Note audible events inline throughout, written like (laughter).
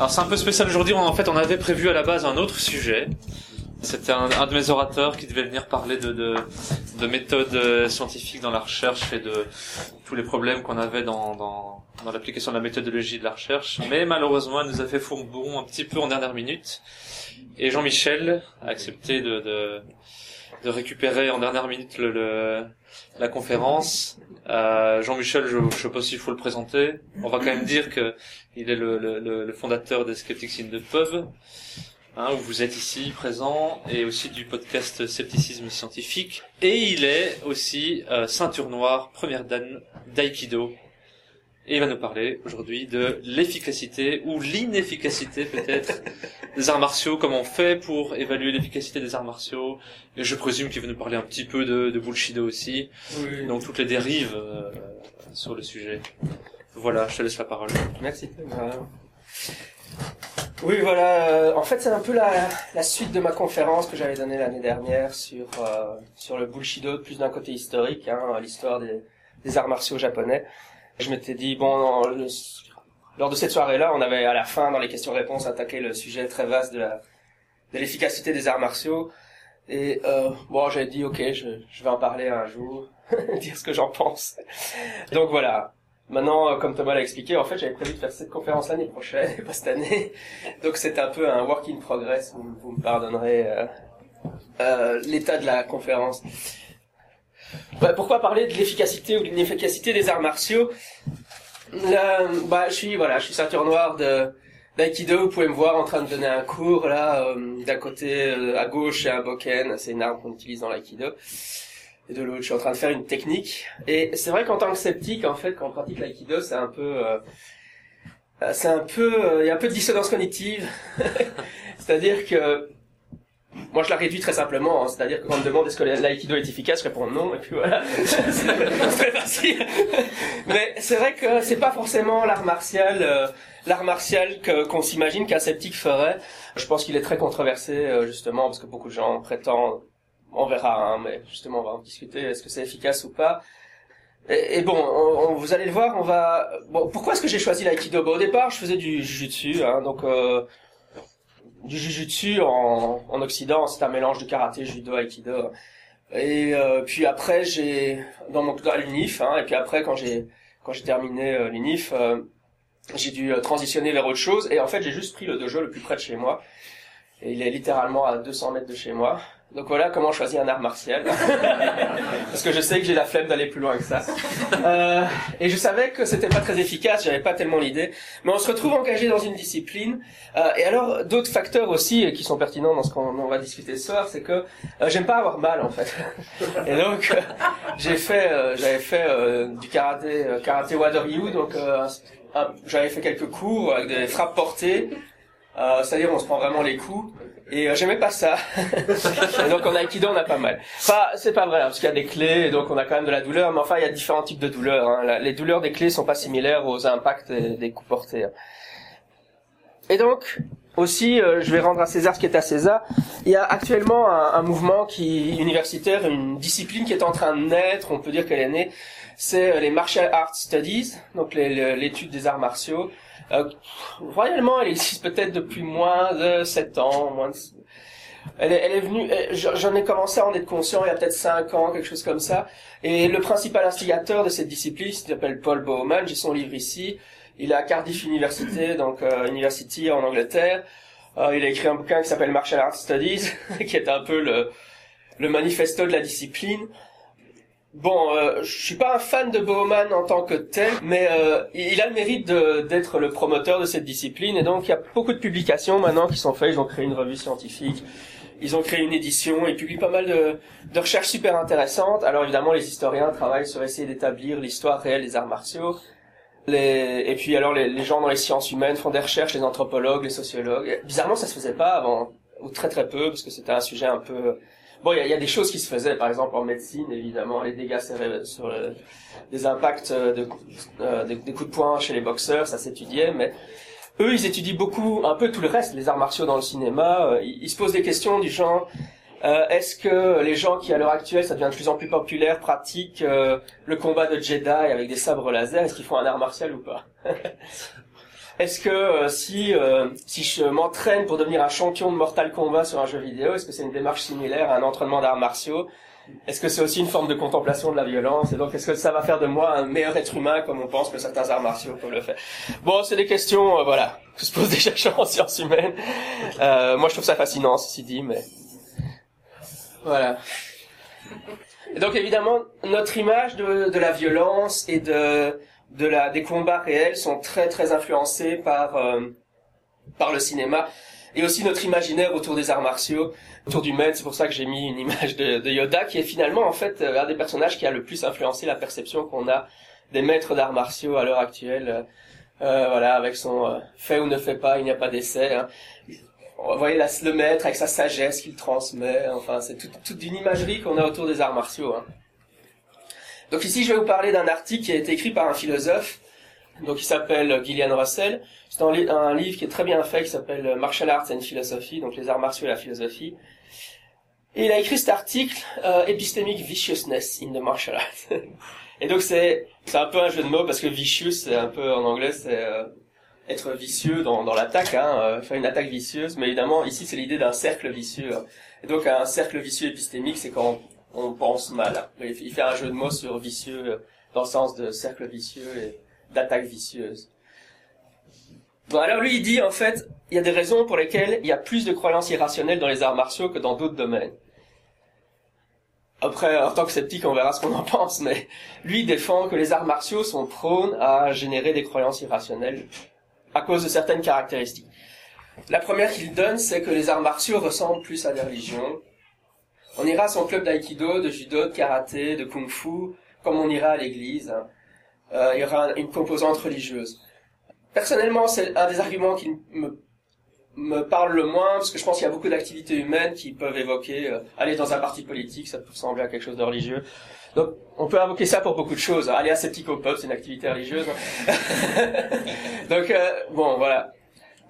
Alors c'est un peu spécial aujourd'hui. En fait, on avait prévu à la base un autre sujet. C'était un, de mes orateurs qui devait venir parler de, de, de méthodes euh, scientifiques dans la recherche et de tous les problèmes qu'on avait dans, l'application de la méthodologie de la recherche. Mais malheureusement, elle nous a fait fourbon un petit peu en dernière minute. Et Jean-Michel a accepté de, de, de récupérer en dernière minute le, le- la conférence. Euh, Jean-Michel, je, je sais pas s'il faut le présenter. On va quand même dire que il est le, le, le- fondateur des Skeptics in the Pub, hein, où vous êtes ici présent, et aussi du podcast Scepticisme scientifique. Et il est aussi euh, ceinture noire, première dan d'aïkido. Et il va nous parler aujourd'hui de l'efficacité ou l'inefficacité peut-être des arts martiaux, comment on fait pour évaluer l'efficacité des arts martiaux. Et je présume qu'il va nous parler un petit peu de, de Bullshido aussi, donc toutes les dérives euh, sur le sujet. Voilà, je te laisse la parole. Merci. Oui, voilà. En fait, c'est un peu la, la suite de ma conférence que j'avais donnée l'année dernière sur euh, sur le bullshido, plus d'un côté historique, hein, l'histoire des, des arts martiaux japonais. Je m'étais dit bon, lors de cette soirée-là, on avait à la fin dans les questions-réponses attaqué le sujet très vaste de l'efficacité des arts martiaux. Et euh, bon, j'avais dit ok, je, vais en parler un jour, (laughs) dire ce que j'en pense. Donc voilà. Maintenant, euh, comme Thomas l'a expliqué, en fait, j'avais prévu de faire cette conférence l'année prochaine, (laughs) pas cette année. Donc c'est un peu un work in progress. Vous, me pardonnerez euh, l'état de la conférence. Ouais, pourquoi parler de l'efficacité ou de l'inefficacité des arts martiaux? Bah, je suis voilà, je suis ceinture noire de d'aïkido. Vous pouvez me voir en train de donner un cours là. euh, D'un côté, euh, à gauche, c'est un boken, c'est une arme qu'on utilise dans l'aïkido. Et de l'autre, je suis en train de faire une technique. Et c'est vrai qu'en tant que sceptique, en fait, quand on pratique l'aïkido, c'est un peu, euh, c'est un peu, euh, il y a un peu de dissonance cognitive. (laughs) C'est-à-dire que moi, je la réduis très simplement. hein. C'est-à-dire que quand on me demande est-ce que l'aïkido est efficace, je réponds non, et puis voilà. (laughs) c'est très facile. Mais c'est vrai que c'est pas forcément l'art martial, euh, l'art martial qu'on s'imagine qu'un sceptique ferait. Je pense qu'il est très controversé, euh, justement, parce que beaucoup de gens prétendent, on verra, hein, mais justement, on va en discuter, est-ce que c'est efficace ou pas. Et, et bon, on- on- vous allez le voir, on va. Bon, pourquoi est-ce que j'ai choisi l'aïkido? Bah, Au départ, je faisais du jujutsu, hein, donc euh, du jujutsu en, en Occident, c'est un mélange de karaté, judo, aikido. Et euh, puis après, j'ai dans mon à l'UNIF, hein, et puis après, quand j'ai quand j'ai terminé euh, l'UNIF, euh, j'ai dû euh, transitionner vers autre chose. Et en fait, j'ai juste pris le dojo le plus près de chez moi. Et il est littéralement à 200 mètres de chez moi. Donc voilà comment choisir un art martial. (laughs) Parce que je sais que j'ai la flemme d'aller plus loin que ça. Euh, et je savais que c'était pas très efficace, j'avais pas tellement l'idée. Mais on se retrouve engagé dans une discipline. Euh, et alors, d'autres facteurs aussi euh, qui sont pertinents dans ce qu'on on va discuter ce soir, c'est que euh, j'aime pas avoir mal en fait. Et donc, euh, j'ai fait, euh, j'avais fait euh, du karaté, karaté Wadaryu, donc euh, j'avais fait quelques cours avec des frappes portées. Euh, C'est-à-dire, on se prend vraiment les coups. Et euh, j'aimais pas ça. (laughs) et donc en aikido, on a pas mal. Enfin, c'est pas vrai, hein, parce qu'il y a des clés, et donc on a quand même de la douleur. Mais enfin, il y a différents types de douleurs. hein. La- Les douleurs des clés sont pas similaires aux impacts des, des coups portés. hein. Et donc, aussi, euh, je vais rendre à César ce qui est à César. Il y a actuellement un, un mouvement qui universitaire, une discipline qui est en train de naître. On peut dire qu'elle est née. C'est euh, les martial arts studies, donc l'étude des arts martiaux. Euh, royalement, elle existe peut-être depuis moins de 7 ans, moins de... Elle est, elle est venue, j'en j'en ai commencé à en être conscient il y a peut-être 5 ans, quelque chose comme ça. Et le principal instigateur de cette discipline, il s'appelle Paul Bowman, j'ai son livre ici. Il est à Cardiff University, donc euh, University en Angleterre. Euh, il a écrit un bouquin qui s'appelle Martial Arts Studies, (laughs) qui est un peu le, le manifesto de la discipline. Bon, euh, je suis pas un fan de Bowman en tant que tel, mais euh, il a le mérite d'être le promoteur de cette discipline, et donc il y a beaucoup de publications maintenant qui sont faites. Ils ont créé une revue scientifique, ils ont créé une édition, ils publient pas mal de, de recherches super intéressantes. Alors évidemment, les historiens travaillent sur essayer d'établir l'histoire réelle des arts martiaux. Les... Et puis alors les, les gens dans les sciences humaines font des recherches, les anthropologues, les sociologues. Bizarrement, ça se faisait pas avant, ou très très peu, parce que c'était un sujet un peu Bon, il y y a des choses qui se faisaient, par exemple en médecine, évidemment, les dégâts sur le- des impacts euh, de, euh, des, coups de poing chez les boxeurs, ça s'étudiait, mais eux, ils étudient beaucoup, un peu tout le reste, les arts martiaux dans le cinéma. euh, ils, se posent des questions du genre, euh, est-ce que les gens qui, à l'heure actuelle, ça devient de plus en plus populaire, pratiquent le combat de Jedi avec des sabres laser, est-ce qu'ils font un art martial ou pas? (laughs) est-ce que euh, si euh, si je m'entraîne pour devenir un champion de Mortal Kombat sur un jeu vidéo, est-ce que c'est une démarche similaire à un entraînement d'arts martiaux? Est-ce que c'est aussi une forme de contemplation de la violence? Et donc, est-ce que ça va faire de moi un meilleur être humain comme on pense que certains arts martiaux peuvent le faire? Bon, c'est des questions, euh, voilà, que se posent des (laughs) chercheurs en sciences humaines. moi, je trouve ça fascinant, ceci dit, mais voilà. Et donc, évidemment, notre image de, de la violence et de de la, des combats réels sont très très influencés par euh, par le cinéma et aussi notre imaginaire autour des arts martiaux, autour du maître. C'est pour ça que j'ai mis une image de, de, Yoda qui est finalement en fait euh, un des personnages qui a le plus influencé la perception qu'on a des maîtres d'arts martiaux à l'heure actuelle. Euh, voilà, avec son euh, fait ou ne fait pas, il n'y a pas d'essai. Hein. Vous voyez la, le maître avec sa sagesse qu'il transmet. Enfin, c'est toute tout une imagerie qu'on a autour des arts martiaux. Hein. Donc ici, je vais vous parler d'un article qui a été écrit par un philosophe, donc il s'appelle Gillian Russell. C'est un, livre qui est très bien fait, qui s'appelle Martial Arts and Philosophy, donc les arts martiaux et la philosophie. Et il a écrit cet article, euh, Epistemic Viciousness in the Martial Arts. (laughs) et donc c'est c'est un peu un jeu de mots parce que vicious, c'est un peu en anglais, c'est euh, être vicieux dans, dans l'attaque, hein, euh, faire une attaque vicieuse. Mais évidemment, ici, c'est l'idée d'un cercle vicieux. Et donc un cercle vicieux épistémique, c'est quand on pense mal. Il fait un jeu de mots sur vicieux dans le sens de cercle vicieux et d'attaque vicieuse. Bon, alors lui, il dit, en fait, il y a des raisons pour lesquelles il y a plus de croyances irrationnelles dans les arts martiaux que dans d'autres domaines. Après, en tant que sceptique, on verra ce qu'on en pense, mais lui défend que les arts martiaux sont prônes à générer des croyances irrationnelles à cause de certaines caractéristiques. La première qu'il donne, c'est que les arts martiaux ressemblent plus à des religions, on ira à son club d'aïkido, de judo, de karaté, de kung-fu, comme on ira à l'église. Euh, il y aura une composante religieuse. Personnellement, c'est un des arguments qui me, me parle le moins, parce que je pense qu'il y a beaucoup d'activités humaines qui peuvent évoquer euh, aller dans un parti politique, ça peut ressembler à quelque chose de religieux. Donc, on peut invoquer ça pour beaucoup de choses. Aller à Septico Pub, c'est une activité religieuse. (laughs) Donc, euh, bon, voilà.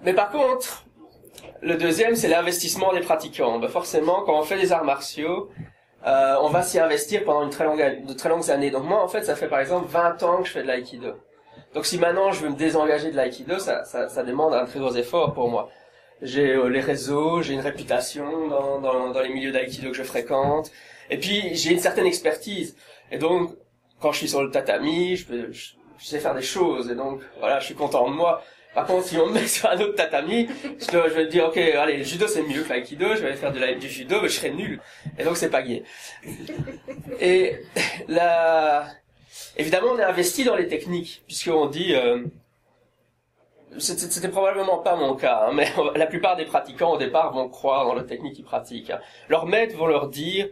Mais par contre, le deuxième, c'est l'investissement des pratiquants. Ben forcément, quand on fait des arts martiaux, euh, on va s'y investir pendant une très longue, de très longues années. Donc moi, en fait, ça fait par exemple 20 ans que je fais de l'aïkido. Donc si maintenant je veux me désengager de l'aïkido, ça, ça, demande un très gros effort pour moi. J'ai euh, les réseaux, j'ai une réputation dans, dans, les milieux d'aïkido que je fréquente, et puis j'ai une certaine expertise. Et donc, quand je suis sur le tatami, je sais faire des choses, et donc voilà, je suis content de moi. Par contre, si on me (laughs) met sur un autre tatami, je, je vais dire, ok, allez, le judo c'est mieux que l'aïkido, je vais faire de la, du judo, mais je serai nul. Et donc c'est pas gay. Et (laughs) là, évidemment, on est investi dans les techniques, puisqu'on dit, euh, c'était probablement pas mon cas, hein, mais (laughs) la plupart des pratiquants au départ vont croire dans la technique qu'ils pratiquent. Hein. Leurs maîtres vont leur dire,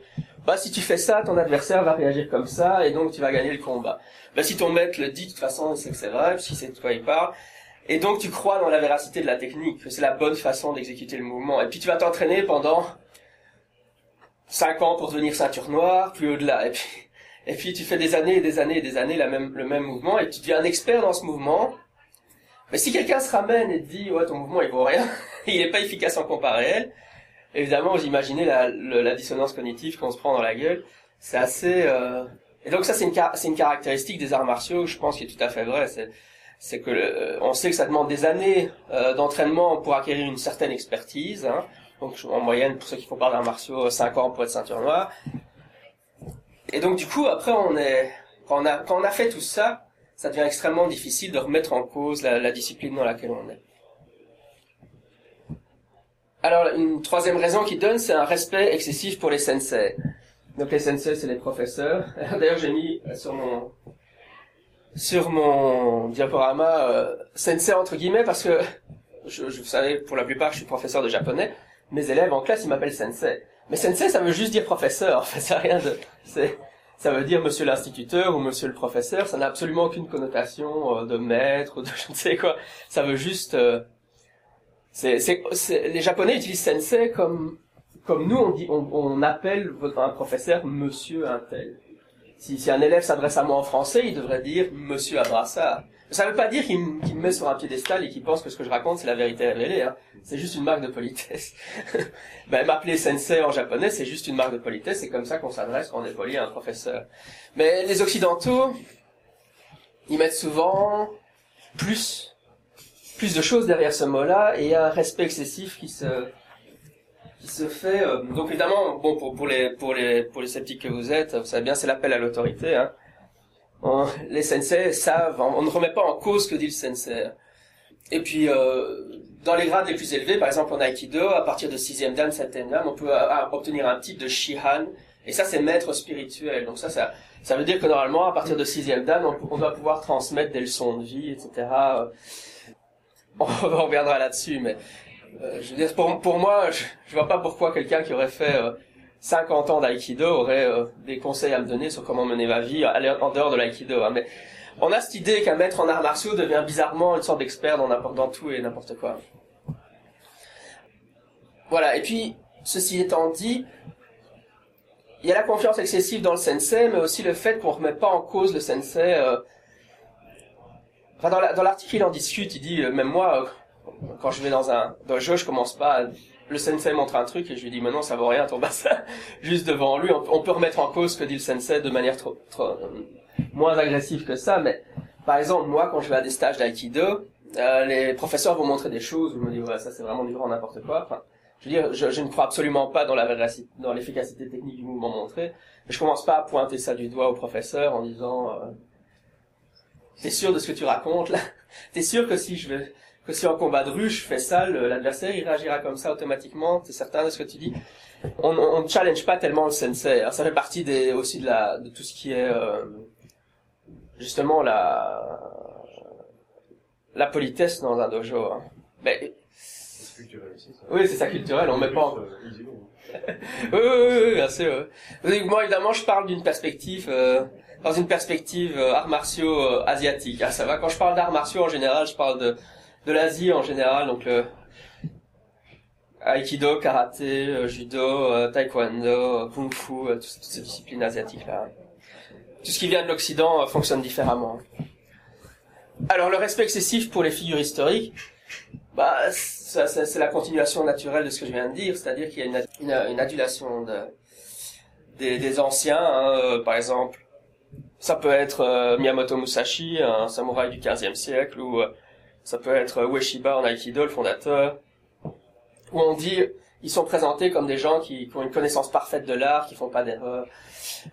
bah si tu fais ça, ton adversaire va réagir comme ça, et donc tu vas gagner le combat. Bah si ton maître le dit, de toute façon, c'est que c'est vrai, puisqu'il sait de quoi il parle. Et donc tu crois dans la véracité de la technique, que c'est la bonne façon d'exécuter le mouvement. Et puis tu vas t'entraîner pendant 5 ans pour devenir ceinture noire, plus au-delà. Et puis, et puis tu fais des années et des années et des années la même, le même mouvement, et tu deviens un expert dans ce mouvement. Mais si quelqu'un se ramène et te dit, ouais, ton mouvement il vaut rien, (laughs) il n'est pas efficace en compas réel, évidemment, vous imaginez la, la dissonance cognitive qu'on se prend dans la gueule. C'est assez... Euh... Et donc ça, c'est une, une caractéristique des arts martiaux, je pense, qui est tout à fait vrai. C'est c'est que euh, on sait que ça demande des années euh, d'entraînement pour acquérir une certaine expertise. Hein. Donc en moyenne, pour ceux qui font pas d'arts martiaux, 5 ans pour être ceinture noire. Et donc du coup, après, on est quand on a quand on a fait tout ça, ça devient extrêmement difficile de remettre en cause la, la discipline dans laquelle on est. Alors une troisième raison qu'il donne, c'est un respect excessif pour les sensei. Donc les sensei, c'est les professeurs. (laughs) D'ailleurs, j'ai mis sur mon sur mon diaporama euh, sensei entre guillemets parce que je, je, vous savez pour la plupart je suis professeur de japonais. Mes élèves en classe ils m'appellent sensei. Mais sensei ça veut juste dire professeur en fait ça rien de c'est ça veut dire monsieur l'instituteur ou monsieur le professeur. Ça n'a absolument aucune connotation euh, de maître ou de je ne sais quoi. Ça veut juste euh, c'est, c'est, les japonais utilisent sensei comme comme nous on dit on, on appelle un professeur monsieur un tel si, si un élève s'adresse à moi en français, il devrait dire Monsieur Abrassard. Ça ne veut pas dire qu'il me met sur un piédestal et qu'il pense que ce que je raconte c'est la vérité révélée. Hein. C'est juste une marque de politesse. (laughs) ben, m'appeler sensei en japonais, c'est juste une marque de politesse. C'est comme ça qu'on s'adresse quand on est poli à un professeur. Mais les occidentaux, ils mettent souvent plus plus de choses derrière ce mot-là et il y a un respect excessif qui se se fait. euh, donc évidemment, bon pour pour les pour les pour les sceptiques que vous êtes, vous savez bien, c'est l'appel à l'autorité. Hein. Les sensei savent, on, ne remet pas en cause ce que dit le sensei. Et puis euh, dans les grades les plus élevés, par exemple en aikido, à partir de sixième dan, septième dan, on peut euh, obtenir un type de shihan. Et ça, c'est maître spirituel. Donc ça, ça, ça veut dire que normalement, à partir de sixième dan, on, on doit pouvoir transmettre des leçons de vie, etc. On (laughs) reviendra là-dessus, mais dire, pour, moi, je, je vois pas pourquoi quelqu'un qui aurait fait euh, 50 ans d'aïkido aurait euh, des conseils à me donner sur comment mener ma vie en dehors de l'aïkido. Hein. Mais on a cette idée qu'un maître en arts martiaux devient bizarrement une sorte d'expert dans dans tout et n'importe quoi. Voilà. Et puis, ceci étant dit, il y a la confiance excessive dans le sensei, mais aussi le fait qu'on remet pas en cause le sensei. euh, Enfin, dans la- dans l'article, il en discute, il dit, euh, même moi, euh, quand je vais dans un dojo, je commence pas, à- le sensei montre un truc et je lui dis, mais non, ça vaut rien ton bassin, (laughs) juste devant lui. On, peut remettre en cause ce que dit le sensei de manière euh, moins agressive que ça, mais par exemple, moi, quand je vais à des stages d'aïkido, euh, les professeurs vont montrer des choses où je me dis, ouais, ça c'est vraiment du grand n'importe quoi. Enfin, je veux dire, je, ne crois absolument pas dans la dans l'efficacité technique du mouvement montré. Mais je commence pas à pointer ça du doigt au professeur en disant, euh, t'es sûr de ce que tu racontes là? T'es sûr que si je vais, que si en combat de rue je fais ça, l'adversaire il réagira comme ça automatiquement T'es certain de ce que tu dis On ne challenge pas tellement le sensei. Alors, ça fait partie des aussi de la de tout ce qui est euh, justement la la politesse dans un dojo. hein. Mais C'est culturel aussi, ça. oui, c'est ça culturel. On met pas. en- Euh, (laughs) oui, oui, oui, oui, bien sûr. oui. Moi, évidemment, je parle d'une perspective, euh, dans une perspective euh, arts martiaux euh, asiatiques. Ah, ça va. Quand je parle d'arts martiaux en général, je parle de de l'Asie en général, donc le aikido, karaté, euh, judo, euh, taekwondo, euh, kung fu, euh, toutes, ces disciplines asiatiques là. Tout ce qui vient de l'Occident euh, fonctionne différemment. Alors, le respect excessif pour les figures historiques, bah, c'est la continuation naturelle de ce que je viens de dire, c'est-à-dire qu'il y a une, une, adulation de, des, anciens, hein, euh, par exemple. Ça peut être euh, Miyamoto Musashi, un samouraï du 15e siècle, ou euh, ça peut être Ueshiba en Aikido, le fondateur, où on dit ils sont présentés comme des gens qui, qui ont une connaissance parfaite de l'art, qui font pas d'erreurs.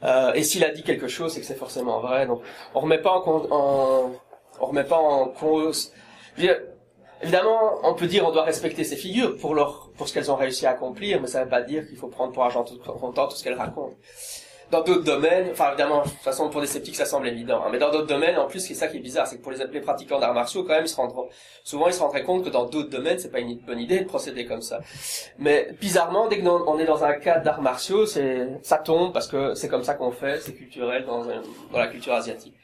Euh, et s'il a dit quelque chose, c'est que c'est forcément vrai. Donc, on remet pas en, en on remet pas en cause. Évidemment, on peut dire on doit respecter ces figures pour leur pour ce qu'elles ont réussi à accomplir, mais ça ne veut pas dire qu'il faut prendre pour argent tout comptant tout ce qu'elles racontent. Dans d'autres domaines, enfin évidemment, de toute façon pour des sceptiques ça semble évident, hein, mais dans d'autres domaines, en plus, c'est ça qui est bizarre, c'est que pour les les pratiquants d'arts martiaux, quand même, ils se rendront, souvent ils se rendraient compte que dans d'autres domaines, c'est pas une bonne idée de procéder comme ça. Mais bizarrement, dès que on est dans un cadre d'arts martiaux, c'est ça tombe parce que c'est comme ça qu'on fait, c'est culturel dans, dans la culture asiatique.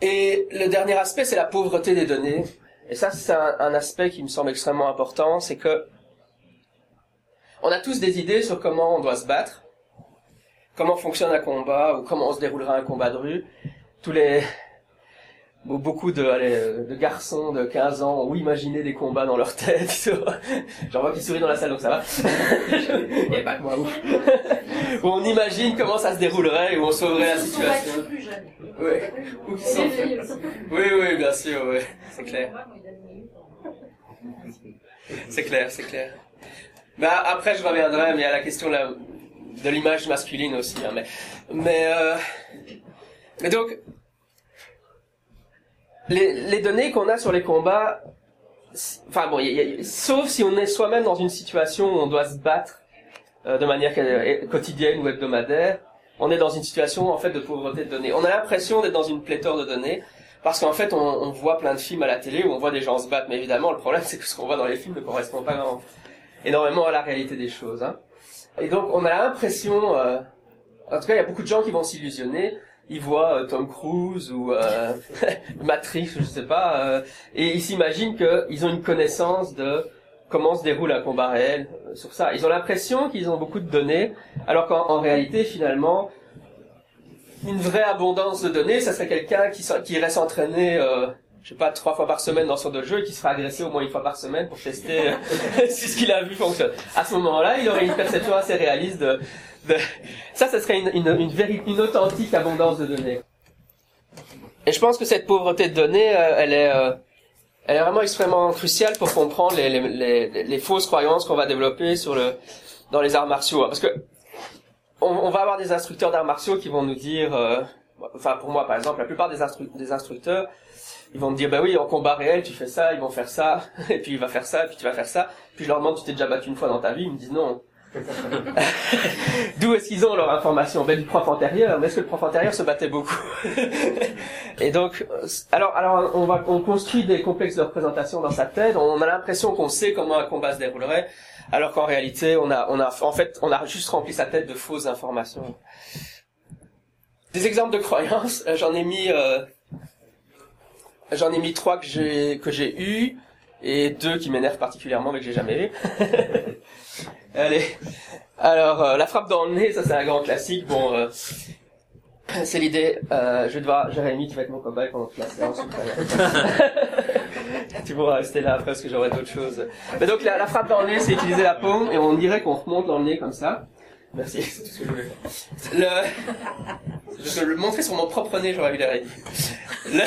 Et le dernier aspect, c'est la pauvreté des données. Et ça, c'est un, un aspect qui me semble extrêmement important, c'est que on a tous des idées sur comment on doit se battre, comment fonctionne un combat ou comment se déroulera un combat de rue. Tous les Be- beaucoup de, allez, de garçons de 15 ans ont imaginé des combats dans leur tête. (laughs) J'en vois qui sourit dans la salle, donc ça va. (laughs) Et pas que moi, ouf. (laughs) Où on imagine comment ça se déroulerait et où on sauverait la situation. plus jeune. Oui, ou qui sont... oui, oui, bien sûr, oui, c'est clair. C'est clair, c'est clair. Bah, après, je reviendrai, mais à la question de l'image masculine aussi. hein, mais, mais, euh, donc, les, les données qu'on a sur les combats, enfin bon, y a- y a- sauf si on est soi-même dans une situation où on doit se battre euh, de manière euh, quotidienne ou hebdomadaire, on est dans une situation en fait de pauvreté de données. On a l'impression d'être dans une pléthore de données parce qu'en fait on, on voit plein de films à la télé où on voit des gens se battre, mais évidemment le problème (laughs) c'est que ce qu'on voit dans les films ne correspond pas énormément à la réalité des choses. Hein. Et donc on a l'impression, euh, en tout cas il y a beaucoup de gens qui vont s'illusionner, ils voient euh, Tom Cruise ou euh, (laughs) Matrix, je sais pas, euh, et ils s'imaginent qu'ils ont une connaissance de comment se déroule un combat réel euh, sur ça. Ils ont l'impression qu'ils ont beaucoup de données, alors qu'en en réalité, finalement, une vraie abondance de données, ça serait quelqu'un qui, qui irait s'entraîner, je sais pas, trois fois par semaine dans son dojo et qui se ferait agresser au moins une fois par semaine pour tester euh, (laughs) si ce qu'il a vu fonctionne. À ce moment-là, il aurait une perception assez réaliste de... de... Ça, ça serait une, une, une, une authentique abondance de données. Et je pense que cette pauvreté de données, euh, elle est, euh, elle est vraiment extrêmement cruciale pour comprendre les, les, les, les fausses croyances qu'on va développer sur le, dans les arts martiaux. Parce que on, va avoir des instructeurs d'arts martiaux qui vont nous dire, euh, enfin pour moi par exemple, la plupart des instructeurs, ils vont me dire, bah oui, en combat réel, tu fais ça, ils vont faire ça, (laughs) et puis il va faire ça, et puis tu vas faire ça. Puis je leur demande, tu t'es déjà battu une fois dans ta vie? Ils me disent non. (laughs) D'où est-ce qu'ils ont leur information? Ben du prof antérieur. Mais est-ce que le prof antérieur se battait beaucoup? (laughs) Et donc, euh, alors, alors on va, on construit des complexes de représentation dans sa tête. On a l'impression qu'on sait comment un combat se déroulerait, alors qu'en réalité, on a, on a, en fait, on a juste rempli sa tête de fausses informations. Des exemples de croyances, euh, j'en ai mis, euh, j'en ai mis trois que j'ai que j'ai eu et deux qui m'énervent particulièrement mais que j'ai jamais eu. (laughs) Allez. Alors, euh, la frappe dans le nez, ça c'est un grand classique. Bon, euh, c'est l'idée. Euh, je vais devoir, Jérémy, tu vas être mon cobaye pendant toute la séance. (laughs) tu pourras rester là après parce que j'aurai d'autres choses. Mais donc la, la frappe dans le nez, c'est utiliser la paume et on dirait qu'on remonte dans le nez comme ça. Merci, c'est tout ce que je voulais faire. Le... Je vais le montrer sur mon propre nez, j'aurais eu ridicule. Le...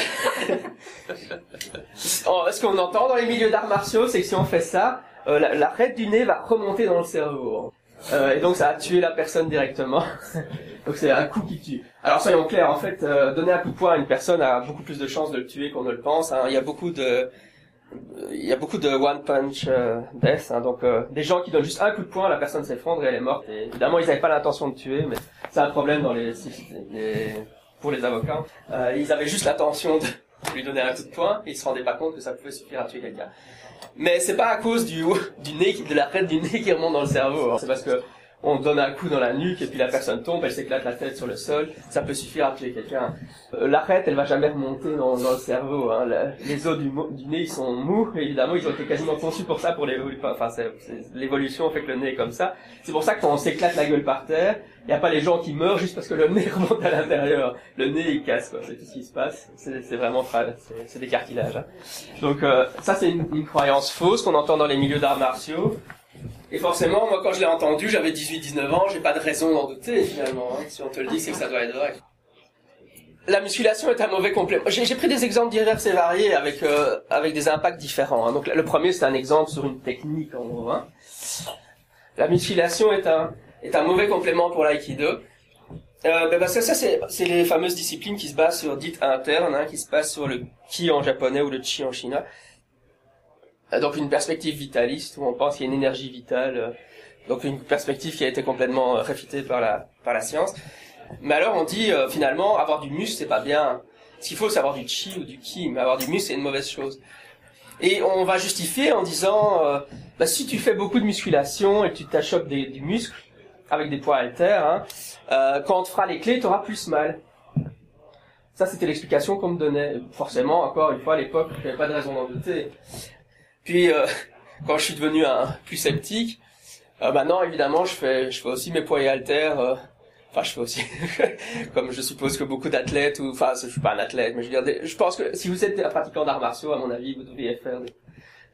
Oh, ce qu'on entend dans les milieux d'arts martiaux, c'est que si on fait ça, euh, la, la raide du nez va remonter dans le cerveau. Euh, et donc ça va tuer la personne directement. (laughs) donc c'est un coup qui tue. Alors soyons clairs, en fait, euh, donner un coup de poing à une personne a beaucoup plus de chances de le tuer qu'on ne le pense. hein. Il y a beaucoup de il y a beaucoup de one punch euh, death, hein. donc euh, des gens qui donnent juste un coup de poing, la personne s'effondre et elle est morte. Et évidemment, ils n'avaient pas l'intention de tuer, mais c'est un problème dans les, pour les avocats. Euh, ils avaient juste l'intention de (laughs) lui donner un coup de poing, et ils se rendaient pas compte que ça pouvait suffire à tuer quelqu'un. Mais c'est pas à cause du (laughs) du nez, de la crête du nez qui remonte dans le cerveau. hein. C'est parce que on donne un coup dans la nuque et puis la personne tombe, elle s'éclate la tête sur le sol. Ça peut suffire à tuer quelqu'un. Euh, L'arête, elle va jamais remonter dans, dans le cerveau. Hein. Les os du, du nez, ils sont mous. Évidemment, ils ont été quasiment conçus pour ça, pour l'évolution. Enfin, l'évolution fait que le nez est comme ça. C'est pour ça que quand on s'éclate la gueule par terre, il n'y a pas les gens qui meurent juste parce que le nez (laughs) remonte à l'intérieur. Le nez, il casse. C'est tout ce qui se passe. C'est vraiment, c'est des cartilages. hein. Donc, euh, ça, c'est une, une croyance fausse qu'on entend dans les milieux d'arts martiaux. Et forcément, moi, quand je l'ai entendu, j'avais 18-19 ans, j'ai pas de raison d'en douter, finalement. hein. Si on te le dit, c'est que ça doit être vrai. La musculation est un mauvais complément. J'ai pris des exemples divers et variés avec euh, avec des impacts différents. hein. Donc le premier, c'est un exemple sur une technique en gros. hein. La musculation est un est un mauvais complément pour l'aïkido. Euh, ben parce que ça, c'est les fameuses disciplines qui se basent sur dites internes, qui se basent sur le ki en japonais ou le chi en chinois. Euh, Donc une perspective vitaliste où on pense qu'il y a une énergie vitale. euh, donc une perspective qui a été complètement euh, réfutée par la par la science. Mais alors on dit euh, finalement avoir du muscle c'est pas bien. Ce qu'il faut c'est avoir du chi ou du ki, mais avoir du muscle c'est une mauvaise chose. Et on va justifier en disant euh, bah, si tu fais beaucoup de musculation et que tu t'achoppes des- du muscle avec des poids haltères, hein, euh, quand on te fera les clés, tu auras plus mal. Ça c'était l'explication qu'on me donnait. Forcément, encore une fois à l'époque, avait pas de raison d'en douter. Puis euh, (laughs) quand je suis devenu un plus sceptique, euh, maintenant évidemment je fais je fais aussi mes poids et haltères. euh, Enfin, je fais aussi, (laughs) comme je suppose que beaucoup d'athlètes, ou enfin, je suis pas un athlète, mais je veux dire, je pense que si vous êtes un pratiquant d'arts martiaux, à mon avis, vous devriez faire de,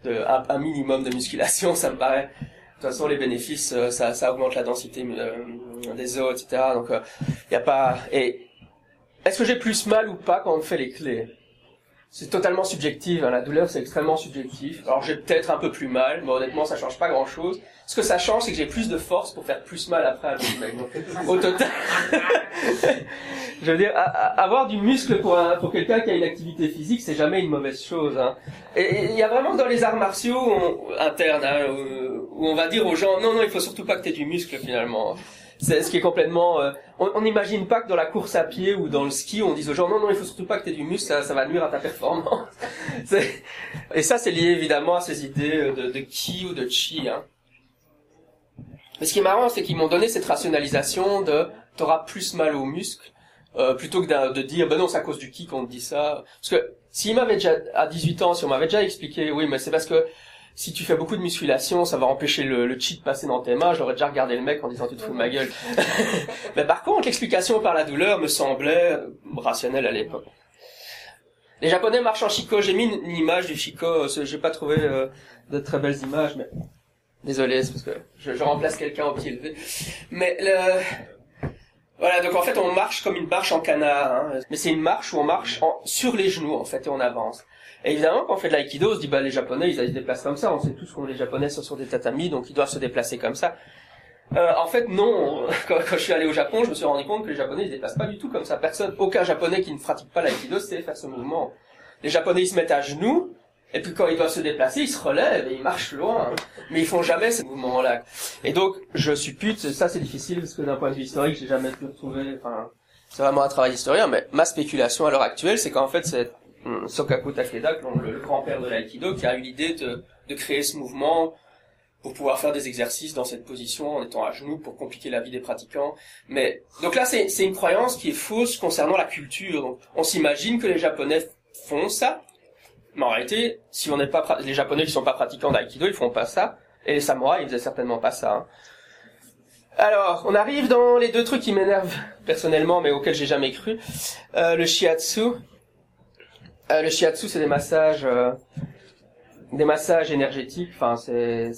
de- un, minimum de musculation, (laughs) ça me paraît. De toute façon, les bénéfices, euh, ça, ça augmente la densité euh, des os, etc. Donc, il y a pas. Et est-ce que j'ai plus mal ou pas quand on fait les clés? C'est totalement subjectif. hein, La douleur, c'est extrêmement subjectif. Alors, j'ai peut-être un peu plus mal, mais honnêtement, ça change pas grand-chose. Ce que ça change, c'est que j'ai plus de force pour faire plus mal après au total, (laughs) je veux dire, avoir du muscle pour, pour quelqu'un qui a une activité physique, c'est jamais une mauvaise chose. Hein. Et il y a vraiment dans les arts martiaux internes, hein, où, où on va dire aux gens, non, non, il faut surtout pas que tu aies du muscle finalement. C'est ce qui est complètement... euh, on n'imagine pas que dans la course à pied ou dans le ski, on dise aux gens, non, non, il faut surtout pas que tu aies du muscle, ça, ça va nuire à ta performance. (laughs) Et ça, c'est lié évidemment à ces idées de, de ki ou de chi. Hein. Mais ce qui est marrant, c'est qu'ils m'ont donné cette rationalisation de t'auras plus mal aux muscles, euh, plutôt que de dire ben non, c'est à cause du ki qu'on te dit ça. Parce que s'il m'avait déjà à 18 ans, si on m'avait déjà expliqué, oui, mais c'est parce que si tu fais beaucoup de musculation, ça va empêcher le, le chi de passer dans tes mains, j'aurais déjà regardé le mec en disant tu te fous de ma gueule. (laughs) mais par contre, l'explication par la douleur me semblait rationnelle à l'époque. Les Japonais marchent en shiko. J'ai mis une, image du shiko. J'ai pas trouvé euh, de très belles images, mais désolé, c'est parce que je, je remplace quelqu'un au pied levé. Mais le... Voilà, donc en fait on marche comme une marche en canard, hein. mais c'est une marche où on marche en, sur les genoux en fait et on avance. Et évidemment quand on fait de l'aïkido, on se dit bah les japonais ils, se déplacent comme ça, on sait tous que les japonais sont sur des tatamis donc ils doivent se déplacer comme ça. Euh, en fait non, (laughs) quand, je suis allé au Japon je me suis rendu compte que les japonais ils se déplacent pas du tout comme ça. Personne, aucun japonais qui ne pratique pas l'aïkido sait faire ce mouvement. Les japonais ils se mettent à genoux et puis quand ils doivent se déplacer, ils se relèvent et ils marchent loin. Mais ils font jamais ce mouvement-là. Et donc, je suppute, ça c'est difficile parce que d'un point de vue historique, j'ai jamais pu retrouver, enfin, c'est vraiment un travail historien, mais ma spéculation à l'heure actuelle, c'est qu'en fait, hum, Sokaku Takeda, le, grand-père de l'aïkido, qui a eu l'idée de, créer ce mouvement pour pouvoir faire des exercices dans cette position en étant à genoux pour compliquer la vie des pratiquants. Mais donc là, c'est une croyance qui est fausse concernant la culture. On s'imagine que les Japonais font ça, mais en réalité, si on n'est pas les Japonais qui sont pas pratiquants d'aïkido, ils font pas ça, et les samouraïs ils faisaient certainement pas ça. Hein. Alors, on arrive dans les deux trucs qui m'énervent personnellement, mais auxquels j'ai jamais cru. Euh, le shiatsu. Euh, le shiatsu, c'est des massages, euh, des massages énergétiques. Enfin, c'est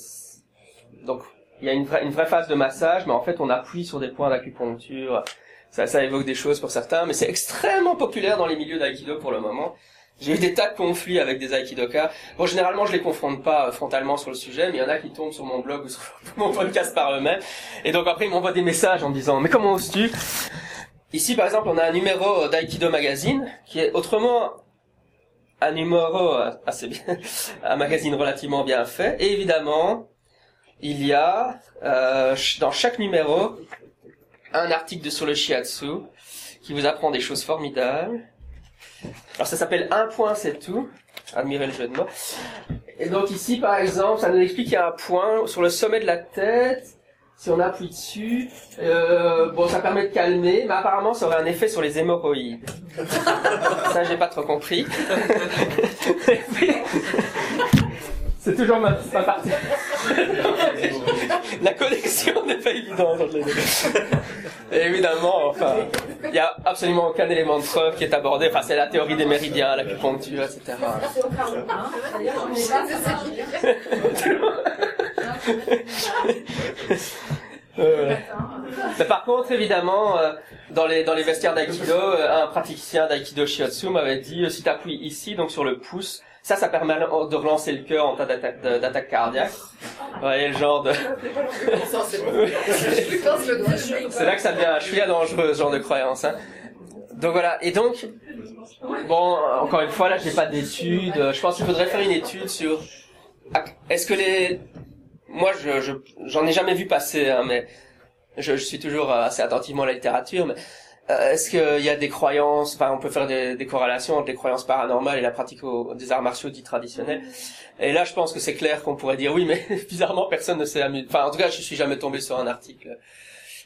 donc il y a une vraie, une vraie phase de massage, mais en fait, on appuie sur des points d'acupuncture. Ça, ça évoque des choses pour certains, mais c'est extrêmement populaire dans les milieux d'aïkido pour le moment. J'ai eu des tas de conflits avec des aikidoka. Bon, généralement, je les confronte pas euh, frontalement sur le sujet, mais il y en a qui tombent sur mon blog ou sur (laughs) mon podcast par eux-mêmes. Et donc après, ils m'envoient des messages en disant, mais comment oses-tu? Ici, par exemple, on a un numéro d'Aikido Magazine, qui est autrement euh, assez bien, un magazine relativement bien fait. Et évidemment, il y a euh, dans chaque numéro un article sur le shiatsu qui vous apprend des choses formidables alors ça s'appelle un point, c'est tout. Admirez le jeu de mots. Et donc ici, par exemple, ça nous explique qu'il y a un point sur le sommet de la tête. Si on appuie dessus, euh, bon, ça permet de calmer, mais apparemment, ça aurait un effet sur les hémorroïdes. (laughs) ça, j'ai pas trop compris. (laughs) C'est toujours ma, ma partie. (laughs) La connexion n'est pas évidente entre les deux. Et évidemment, enfin, il n'y a absolument aucun élément de preuve qui est abordé. Enfin, c'est la théorie des méridiens, l'acupuncture, etc. Euh, mais par contre, évidemment, euh, dans les dans les vestiaires d'aïkido, euh, un praticien d'aïkido shiatsu m'avait dit si tu appuies ici, donc sur le pouce, ça, ça permet de relancer le cœur en cas d'attaque cardiaque. Vous voyez le genre de... (laughs) (laughs) c'est là que ça devient chouïa dangereux, ce genre de croyance. Hein. Donc voilà. Et donc, bon, encore une fois, là, j'ai pas d'études. Je pense qu'il faudrait faire une étude sur... Est-ce que les... Moi, je j'en ai jamais vu passer, hein, mais je, je suis toujours assez attentivement à la littérature, mais euh, est-ce qu'il y a des croyances, enfin on peut faire des, des, corrélations entre les croyances paranormales et la pratique des arts martiaux dits traditionnels? Et là je pense que c'est clair qu'on pourrait dire oui mais (laughs) bizarrement personne ne s'est amusé. Enfin en tout cas je suis jamais tombé sur un article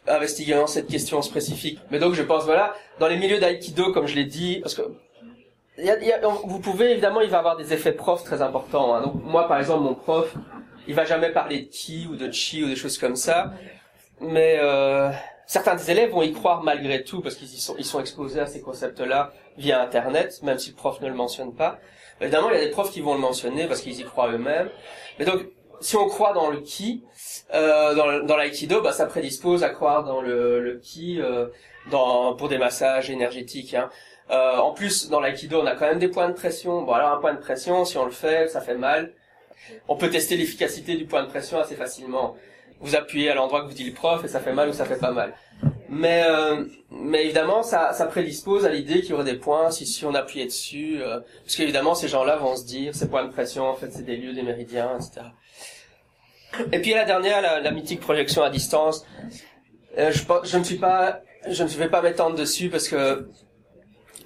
investiguant cette question spécifique. Mais donc je pense voilà, dans les milieux d'aïkido comme je l'ai dit, parce que y a, y a, vous pouvez évidemment il va avoir des effets profs très importants. Hein. Donc moi par exemple mon prof il va jamais parler de ki ou de chi ou des choses comme ça, mais euh, certains des élèves vont y croire malgré tout parce qu'ils sont, sont exposés à ces concepts-là via Internet, même si le prof ne le mentionne pas. Évidemment, il y a des profs qui vont le mentionner parce qu'ils y croient eux-mêmes. Mais donc, si on croit dans le ki, euh, dans, dans l'aïkido, bah, ça prédispose à croire dans le, le ki euh, pour des massages énergétiques. Hein. Euh, en plus, dans l'aïkido, on a quand même des points de pression. Bon, alors un point de pression, si on le fait, ça fait mal. On peut tester l'efficacité du point de pression assez facilement vous appuyez à l'endroit que vous dit le prof et ça fait mal ou ça fait pas mal. Mais, euh, mais évidemment, ça, ça prédispose à l'idée qu'il y aurait des points si, si on appuyait dessus, euh, parce qu'évidemment, ces gens-là vont se dire, ces points de pression, en fait, c'est des lieux, des méridiens, etc. Et puis la dernière, la, la mythique projection à distance. Euh, je, je ne suis pas, je ne vais pas m'étendre dessus parce que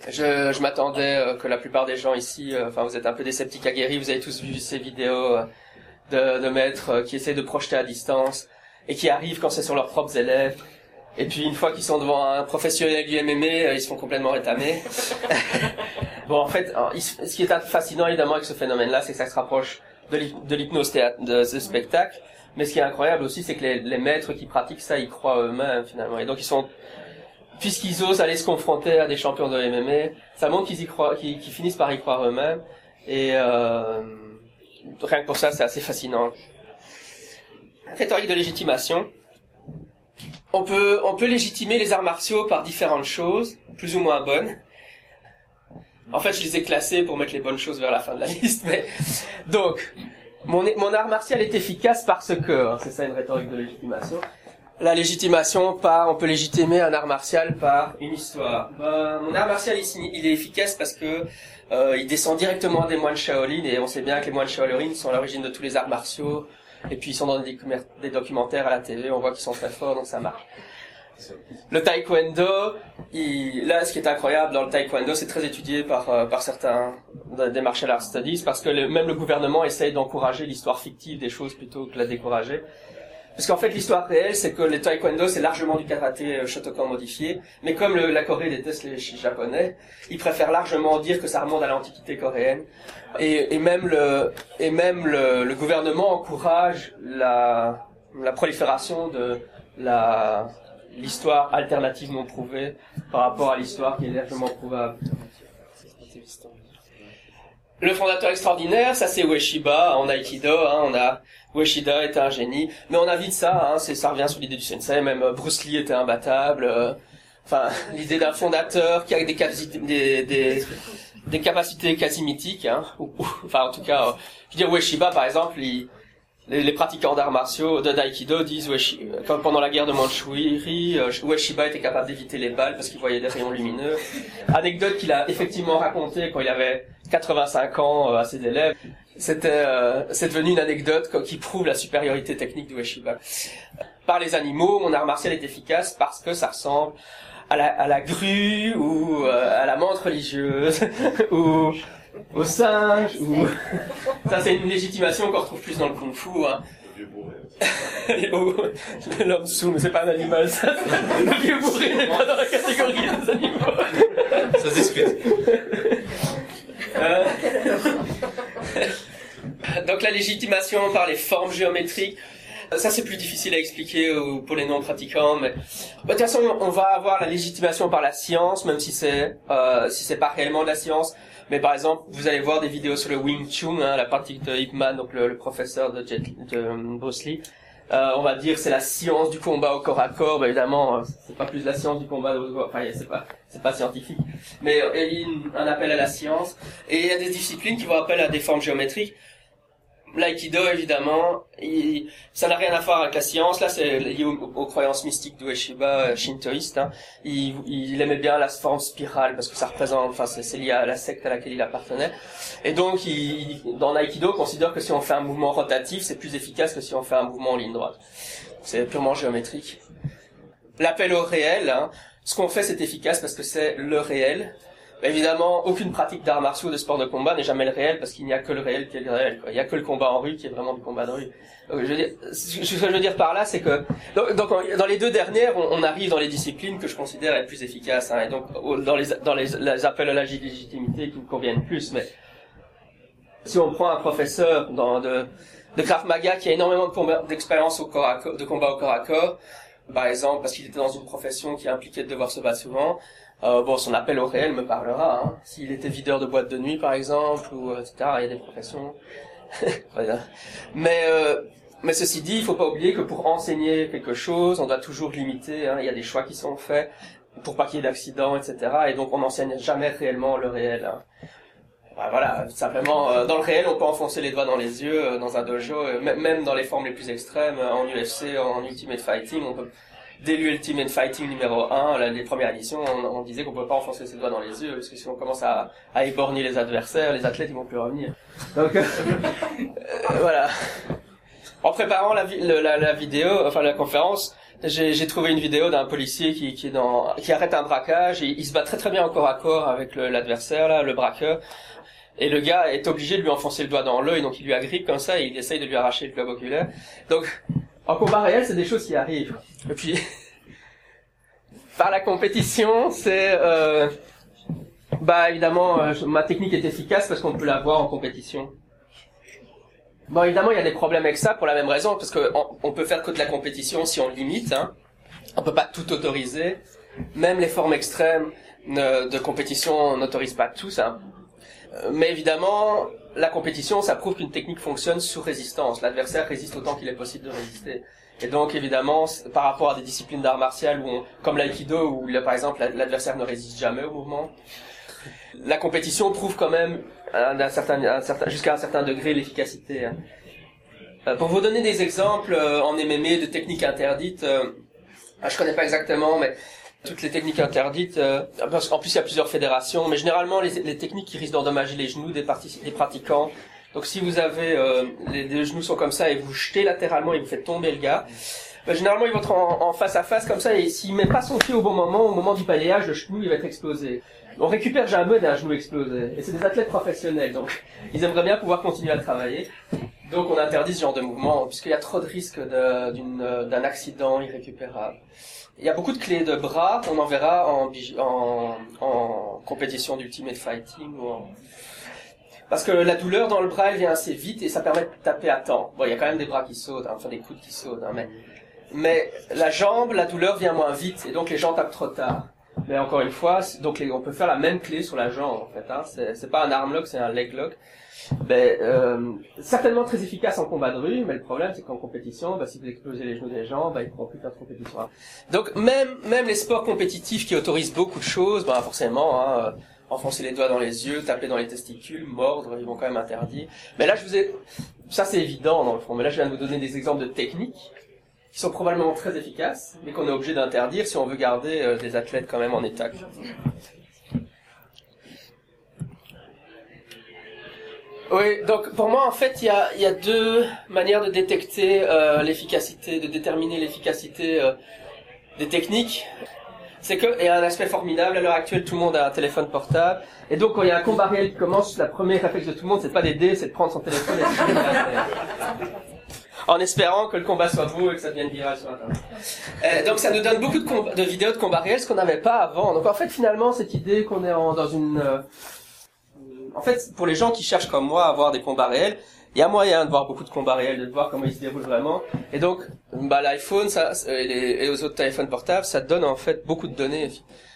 je, je m'attendais euh, que la plupart des gens ici, euh, enfin, vous êtes un peu des sceptiques aguerris, vous avez tous vu ces vidéos de, de maîtres euh, qui essaient de projeter à distance et qui arrivent quand c'est sur leurs propres élèves. Et puis une fois qu'ils sont devant un professionnel du MMA, euh, ils se font complètement rétamer. (laughs) bon, en fait, ce qui est fascinant évidemment avec ce phénomène-là, c'est que ça se rapproche de l'hypnose de ce spectacle. Mais ce qui est incroyable aussi, c'est que les, les, maîtres qui pratiquent ça, ils croient eux-mêmes finalement. Et donc ils sont, puisqu'ils osent aller se confronter à des champions de MMA, ça montre qu'ils y croient, qu'ils finissent par y croire eux-mêmes. Et euh, rien que pour ça, c'est assez fascinant. Rhétorique de légitimation. on peut, on peut légitimer les arts martiaux par différentes choses, plus ou moins bonnes. En fait, je les ai classés pour mettre les bonnes choses vers la fin de la (laughs) liste, mais donc mon, mon art martial est efficace parce que, c'est ça une rhétorique de légitimation. La légitimation par, on peut légitimer un art martial par une histoire. Ben, mon art martial, il, il est efficace parce que euh, il descend directement des moines Shaolin et on sait bien que les moines Shaolin sont l'origine de tous les arts martiaux. Et puis ils sont dans des, documentaires à la télé, on voit qu'ils sont très forts, donc ça marche. Le taekwondo, il, là, ce qui est incroyable dans le taekwondo, c'est très étudié par euh, par certains des martial arts studies, parce que même le gouvernement essaye d'encourager l'histoire fictive des choses plutôt que la décourager. Parce qu'en fait, l'histoire réelle, c'est que le taekwondo, c'est largement du karaté euh, Shotokan modifié. Mais comme la Corée déteste les japonais, ils préfèrent largement dire que ça remonte à l'antiquité coréenne. Et, même le, et même le, gouvernement encourage la, prolifération de l'histoire alternative non prouvée par rapport à l'histoire qui est largement prouvable. Le fondateur extraordinaire, ça c'est Ueshiba en Aikido, hein, on a Ueshida était un génie, mais on a vite ça, hein, c'est ça revient sur l'idée du sensei, même euh, Bruce Lee était imbattable, euh, enfin l'idée d'un fondateur qui a des capacités, des, des, des capacités quasi mythiques, hein, enfin en tout cas, euh, je veux dire Ueshiba par exemple, il, les, pratiquants d'arts martiaux de d'aïkido disent comme pendant la guerre de Manchurie, Ueshiba était capable d'éviter les balles parce qu'il voyait des rayons lumineux. Anecdote qu'il a effectivement raconté quand il avait 85 ans à ses élèves. C'était, euh, c'est devenu une anecdote qui prouve la supériorité technique du Ueshiba. Par les animaux, mon art martial est efficace parce que ça ressemble à la, à la grue ou euh, à la menthe religieuse (laughs) ou au singe ou (laughs) ça c'est une légitimation qu'on retrouve plus dans le kung fu. Hein. (laughs) L'homme sous, mais c'est pas un animal, ça. Le vieux bourré n'est pas dans la catégorie des animaux. Ça se discute. Euh... (laughs) Donc la légitimation par les formes géométriques, ça c'est plus difficile à expliquer pour les non-pratiquants, mais de toute façon on va avoir la légitimation par la science, même si c'est euh, si c'est pas réellement de la science. Mais par exemple, vous allez voir des vidéos sur le Wing Chun, hein, la pratique de Ip Man, donc le, professeur de, Jet, de Bruce Lee. Euh, on va dire c'est la science du combat au corps à corps. Bah, évidemment, euh, c'est pas plus la science du combat. Enfin, c'est pas c'est pas scientifique, mais euh, il y a un appel à la science. Et il y a des disciplines qui vont appeler à des formes géométriques. L'aïkido, évidemment, ça n'a rien à voir avec la science. Là, c'est lié aux, croyances mystiques d'Ueshiba, euh, shintoïste. Hein. Il, il, aimait bien la forme spirale parce que ça représente, enfin, c'est lié à la secte à laquelle il appartenait. Et donc, il, dans l'aïkido, on considère que si on fait un mouvement rotatif, c'est plus efficace que si on fait un mouvement en ligne droite. C'est purement géométrique. L'appel au réel, hein. ce qu'on fait, c'est efficace parce que c'est le réel évidemment, aucune pratique d'arts martiaux de sport de combat n'est jamais le réel parce qu'il n'y a que le réel qui est le réel. Quoi. Il n'y a que le combat en rue qui est vraiment du combat de rue. Je veux dire, ce que je veux dire par là, c'est que donc, dans les deux dernières, on, arrive dans les disciplines que je considère être plus efficaces, hein, et donc dans les dans les, les appels à la légitimité qui me conviennent plus. Mais si on prend un professeur de de Krav Maga qui a énormément d'expérience au corps de combat au corps à corps, par exemple parce qu'il était dans une profession qui impliquait de devoir se battre souvent, euh, bon, son appel au réel me parlera. Hein. S'il était videur de boîte de nuit, par exemple, ou etc. Il y a des professions. (laughs) mais euh, mais ceci dit, il faut pas oublier que pour enseigner quelque chose, on doit toujours limiter. Hein. Il y a des choix qui sont faits pour pas qu'il y ait d'accidents, etc. Et donc on n'enseigne jamais réellement le réel. Hein. Bah, voilà, simplement euh, dans le réel, on peut enfoncer les doigts dans les yeux euh, dans un dojo, même dans les formes les plus extrêmes, en UFC, en Ultimate Fighting, on peut dès l'Ultimate Fighting numéro 1, les premières éditions, on, disait qu'on pouvait pas enfoncer ses doigts dans les yeux, parce que si on commence à, à les adversaires, les athlètes ils vont plus revenir. Donc euh, euh, voilà. En préparant la, vidéo, enfin la conférence, j'ai trouvé une vidéo d'un policier qui, arrête un braquage, il se bat très très bien au corps à corps avec l'adversaire, là, le braqueur. Et le gars est obligé de lui enfoncer le doigt dans l'œil, donc il lui agrippe comme ça et il essaye de lui arracher le globe oculaire. Donc en combat réel, c'est des choses qui arrivent. Et puis, (laughs) par la compétition, c'est... Euh, bah évidemment, euh, ma technique est efficace parce qu'on peut la voir en compétition. Bon, évidemment, il y a des problèmes avec ça pour la même raison, parce qu'on on peut faire que de la compétition si on limite. Hein. On peut pas tout autoriser. Même les formes extrêmes de compétition n'autorisent pas tout ça. Euh, mais évidemment, la compétition, ça prouve qu'une technique fonctionne sous résistance. L'adversaire résiste autant qu'il est possible de résister. Et donc, évidemment, par rapport à des disciplines d'art martial, où comme l'aïkido, où par exemple l'adversaire ne résiste jamais au mouvement, la compétition prouve quand même jusqu'à un certain degré l'efficacité. Hein. Euh, pour vous donner des exemples euh, en MMA de techniques interdites, euh, je connais pas exactement, mais toutes les techniques interdites. en plus, il y a plusieurs fédérations, mais généralement les, techniques qui risquent d'endommager les genoux des pratiquants. Donc, si vous avez les, les, genoux sont comme ça et vous jetez latéralement et vous faites tomber le gars, ben, généralement ils vont être en, face à face comme ça et s'il met pas son pied au bon moment, au moment du balayage, le genou il va être explosé on récupère jamais d'un genou explosé. Et c'est des athlètes professionnels, donc ils aimeraient bien pouvoir continuer à travailler. Donc on interdit ce genre de mouvement, puisqu'il y a trop de risques d'un accident irrécupérable. Il y a beaucoup de clés de bras qu'on enverra en, en, en compétition d'ultimate fighting ou Parce que la douleur dans le bras, elle vient assez vite et ça permet de taper à temps. Bon, il y a quand même des bras qui sautent, hein, enfin des coudes qui sautent, hein, mais, mais la jambe, la douleur vient moins vite et donc les gens tapent trop tard. Mais encore une fois, donc on peut faire la même clé sur la jambe en fait. Hein. C'est pas un arm lock, c'est un leg lock. Ben, euh, certainement très efficace en combat de rue, mais le problème c'est qu'en compétition, ben, si vous explosez les genoux des gens, ben, ils pourront plus faire de compétition. Hein. Donc même même les sports compétitifs qui autorisent beaucoup de choses, ben, forcément, hein, enfoncer les doigts dans les yeux, taper dans les testicules, mordre, ils vont quand même interdire. Mais là je vous ai, ça c'est évident dans le fond, mais là je viens de vous donner des exemples de techniques qui sont probablement très efficaces, mais qu'on est obligé d'interdire si on veut garder euh, des athlètes quand même en état. Oui, donc pour moi en fait il y a, deux manières de détecter euh, l'efficacité, de déterminer l'efficacité euh, des techniques. C'est que, et un aspect formidable, à l'heure actuelle tout le monde a un téléphone portable, et donc quand il y a un combat réel qui commence, la première réflexe de tout le monde c'est pas d'aider, c'est de prendre son téléphone et de en espérant que le combat soit beau et que ça devienne viral sur Internet. Euh, donc ça nous donne beaucoup de, vidéos de combats réels, ce qu'on n'avait pas avant. Donc en fait, finalement, cette idée qu'on est dans une... Euh, en fait, pour les gens qui cherchent comme moi à voir des combats réels, il y a moyen de voir beaucoup de combats réels, de voir comment ils se déroulent vraiment. Et donc, bah, l'iPhone ça, et, les, les autres téléphones portables, ça donne en fait beaucoup de données.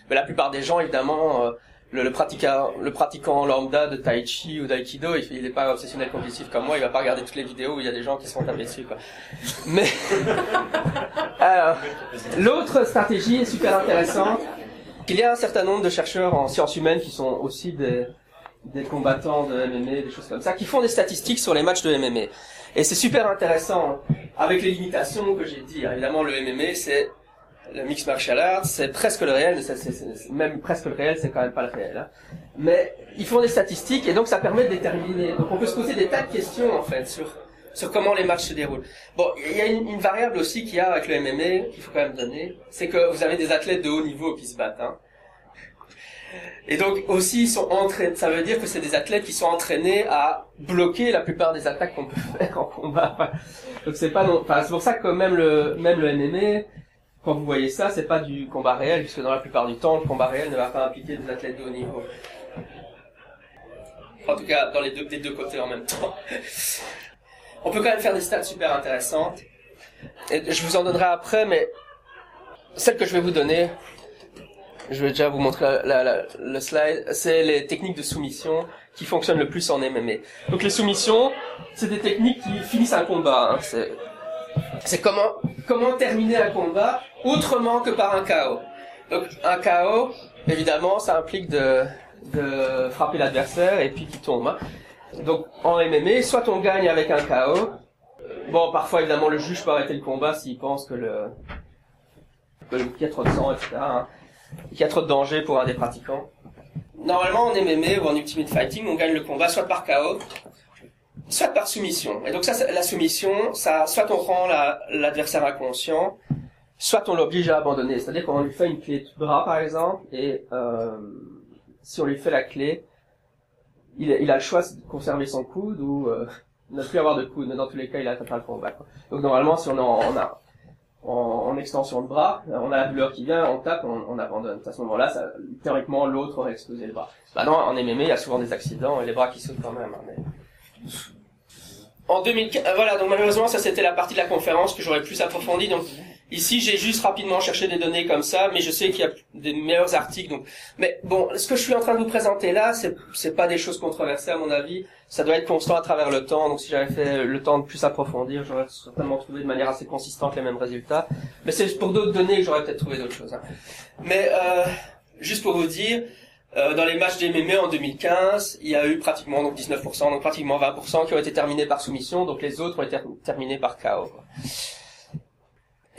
Mais la plupart des gens, évidemment... Euh, le, pratiquant, le pratiquant lambda de tai chi ou d'aïkido, il, il est pas obsessionnel compulsif comme moi, il va pas regarder toutes les vidéos où il y a des gens qui se font taper dessus, quoi. Mais, (laughs) l'autre stratégie est super intéressante. Il y a un certain nombre de chercheurs en sciences humaines qui sont aussi des, des combattants de MMA, des choses comme ça, qui font des statistiques sur les matchs de MMA. Et c'est super intéressant, avec les limitations que j'ai dit. Évidemment, le MMA, c'est le mix martial arts, c'est presque le réel, même presque le réel, c'est quand même pas le réel. Hein. Mais ils font des statistiques et donc ça permet de déterminer. Donc on peut se poser des tas de questions en fait sur sur comment les matchs se déroulent. Bon, il y a une, variable aussi qu'il y a avec le MMA qu'il faut quand même donner, c'est que vous avez des athlètes de haut niveau qui se battent. Hein. Et donc aussi ils sont entraînés. Ça veut dire que c'est des athlètes qui sont entraînés à bloquer la plupart des attaques qu'on peut (laughs) faire en combat. donc c'est pas non. Enfin, c'est pour ça que même le même le MMA quand vous voyez ça, c'est pas du combat réel, puisque dans la plupart du temps, le combat réel ne va pas impliquer des athlètes de haut niveau. En tout cas, dans les deux, des deux côtés en même temps. (laughs) On peut quand même faire des stats super intéressantes. Et je vous en donnerai après, mais celle que je vais vous donner, je vais déjà vous montrer la, le slide, c'est les techniques de soumission qui fonctionnent le plus en MMA. Donc les soumissions, c'est des techniques qui finissent un combat. Hein. C'est comment comment terminer un combat autrement que par un KO. Donc un KO, évidemment, ça implique de, de frapper l'adversaire et puis qu'il tombe. Hein. Donc en MMA, soit on gagne avec un KO. Bon, parfois évidemment le juge peut arrêter le combat s'il pense que le qu'il y a de sang, etc. Qu'il y a trop de danger pour un des pratiquants. Normalement en MMA ou en Ultimate Fighting, on gagne le combat soit par KO, soit par soumission. Et donc ça, la soumission, ça, soit on rend l'adversaire inconscient, soit on l'oblige à abandonner. C'est-à-dire qu'on lui fait une clé de bras, par exemple, et euh, si on lui fait la clé, il, il, a le choix de conserver son coude ou euh, (laughs) ne plus avoir de coude. Mais dans tous les cas, il a pas le combat. Donc normalement, si on, a en, extension de bras, on a la douleur qui vient, on tape, on, on abandonne. À ce moment-là, ça, théoriquement, l'autre aurait explosé le bras. Bah non, en MMA, il y a souvent des accidents et les bras qui sautent quand même. Hein, mais... En 2015, euh, voilà, donc malheureusement, ça c'était la partie de la conférence que j'aurais plus approfondie. Donc, Ici, j'ai juste rapidement cherché des données comme ça, mais je sais qu'il y a des meilleurs articles. Donc, mais bon, ce que je suis en train de vous présenter là, c'est c'est pas des choses controversées à mon avis. Ça doit être constant à travers le temps. Donc, si j'avais fait le temps de plus approfondir, j'aurais certainement trouvé de manière assez consistante les mêmes résultats. Mais c'est pour d'autres données que j'aurais peut-être trouvé d'autres choses. Hein. Mais euh, juste pour vous dire, euh, dans les matchs des MMA en 2015, il y a eu pratiquement donc 19%, donc pratiquement 20% qui ont été terminés par soumission. Donc les autres ont été terminés par KO.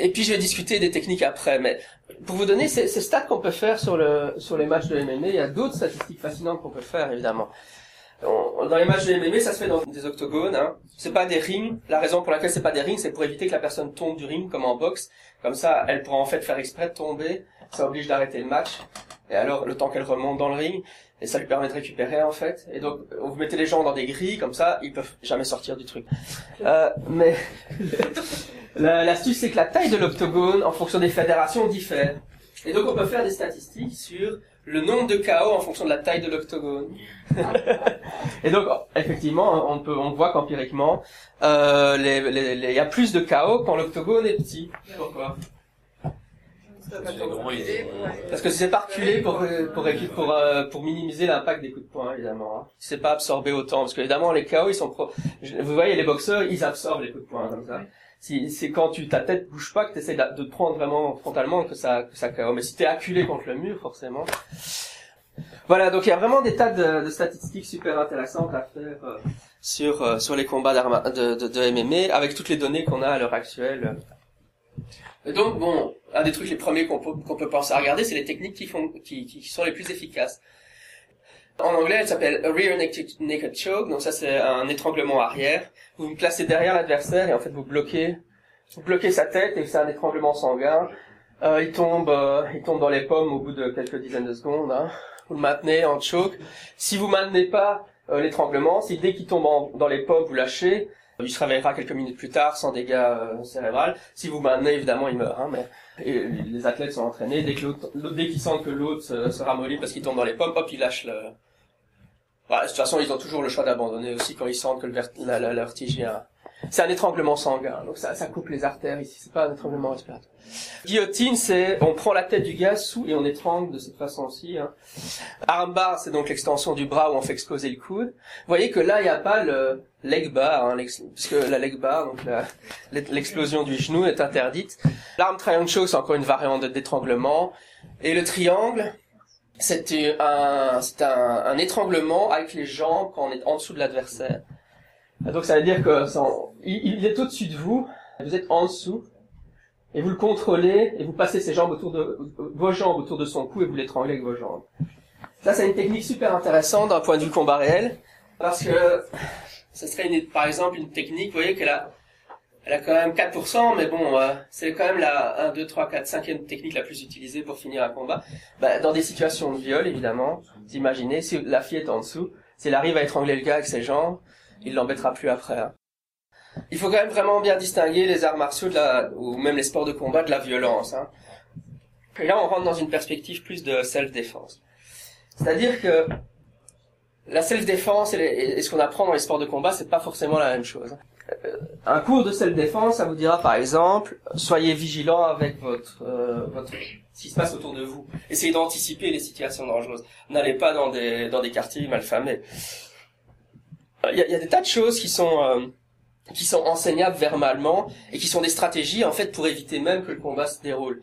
Et puis je vais discuter des techniques après, mais pour vous donner ces, ces stats qu'on peut faire sur le sur les matchs de MMA, il y a d'autres statistiques fascinantes qu'on peut faire évidemment. dans les matchs de MMA, ça se fait dans des octogones. Hein. C'est pas des rings. La raison pour laquelle c'est pas des rings, c'est pour éviter que la personne tombe du ring comme en boxe. Comme ça, elle pourra en fait faire exprès de tomber. Ça oblige d'arrêter le match. Et alors, le temps qu'elle remonte dans le ring, et ça lui permet de récupérer en fait. Et donc, vous mettez les gens dans des grilles comme ça, ils peuvent jamais sortir du truc. (laughs) Euh, mais (laughs) L'astuce, c'est que la taille de l'octogone, en fonction des fédérations, diffère. Et donc, on peut faire des statistiques sur le nombre de KO en fonction de la taille de l'octogone. (laughs) et donc, effectivement, on peut, on voit qu'empiriquement, euh, il y a plus de KO quand l'octogone est petit. Pourquoi? Parce que c'est pas reculé pour pour pour euh, pour minimiser l'impact des coups de poing évidemment. Hein. C'est pas absorbé autant parce que évidemment les KO ils sont pro... vous voyez les boxeurs ils absorbent les coups de poing comme ça c'est quand tu ta tête bouge pas que tu essaies de, te prendre vraiment frontalement que ça que ça Mais si t'es acculé contre le mur, forcément. Voilà, donc il y a vraiment des tas de, de statistiques super intéressantes à faire euh, sur euh, sur les combats de, de, de, MMA avec toutes les données qu'on a à l'heure actuelle. Donc bon, un des trucs les premiers qu'on peut qu'on peut penser à regarder, c'est les techniques qui font qui, qui sont les plus efficaces. En anglais, elle s'appelle rear naked, choke. Donc ça, c'est un étranglement arrière. Vous vous placez derrière l'adversaire et en fait, vous bloquez, vous bloquez sa tête et c'est un étranglement sanguin. Euh, il tombe, euh, il tombe dans les pommes au bout de quelques dizaines de secondes. Hein. Vous le maintenez en choke. Si vous maintenez pas euh, l'étranglement, si dès qu'il tombe dans les pommes, vous lâchez, il se réveillera quelques minutes plus tard sans dégâts euh, cérébraux. Si vous maintenez, évidemment, il meurt. Hein, mais les athlètes sont entraînés. Dès qu'ils sentent que l'autre se, se ramollit parce qu'il tombe dans les pommes, hop, ils lâchent le, bah, de toute façon, ils ont toujours le choix d'abandonner aussi quand ils sentent que le, la, la, vient. C'est un étranglement sanguin, donc ça, ça coupe les artères ici. C'est pas un étranglement respiratoire. Guillotine, c'est on prend la tête du gars sous et on étrangle de cette façon-ci. Hein. Armbar, c'est donc l'extension du bras où on fait exploser le coude. Vous voyez que là, il n'y a pas le leg bar, hein, puisque la leg bar, donc l'explosion du genou est interdite. L'arme triangle choke, c'est encore une variante d'étranglement. Et le triangle, c'est un, un, un, étranglement avec les jambes quand on est en dessous de l'adversaire. Donc ça veut dire que il, est au-dessus de vous, vous êtes en dessous, et vous le contrôlez, et vous passez ses jambes autour de, vos jambes autour de son cou et vous l'étranglez avec vos jambes. Ça c'est une technique super intéressante d'un point de vue combat réel, parce que ce serait une, par exemple une technique, vous voyez qu'elle a, elle a quand même 4%, mais bon, euh, c'est quand même la 1, 2, 3, 4, 5e technique la plus utilisée pour finir un combat. Bah, dans des situations de viol, évidemment, vous imaginez, si la fille est en dessous, si elle arrive à étrangler le gars avec ses jambes, il l'embêtera plus après. Hein. Il faut quand même vraiment bien distinguer les arts martiaux de la, ou même les sports de combat de la violence. Hein. Et là, on rentre dans une perspective plus de self-défense. C'est-à-dire que la self-défense et, ce qu'on apprend dans les sports de combat, c'est pas forcément la même chose. Hein un cours de self-défense, ça vous dira par exemple, soyez vigilant avec votre, euh, votre, ce qui se passe autour de vous. Essayez d'anticiper les situations dangereuses. N'allez pas dans des, dans des quartiers malfamés. Il y a, y a, des tas de choses qui sont, euh, qui sont enseignables verbalement et qui sont des stratégies en fait pour éviter même que le combat se déroule.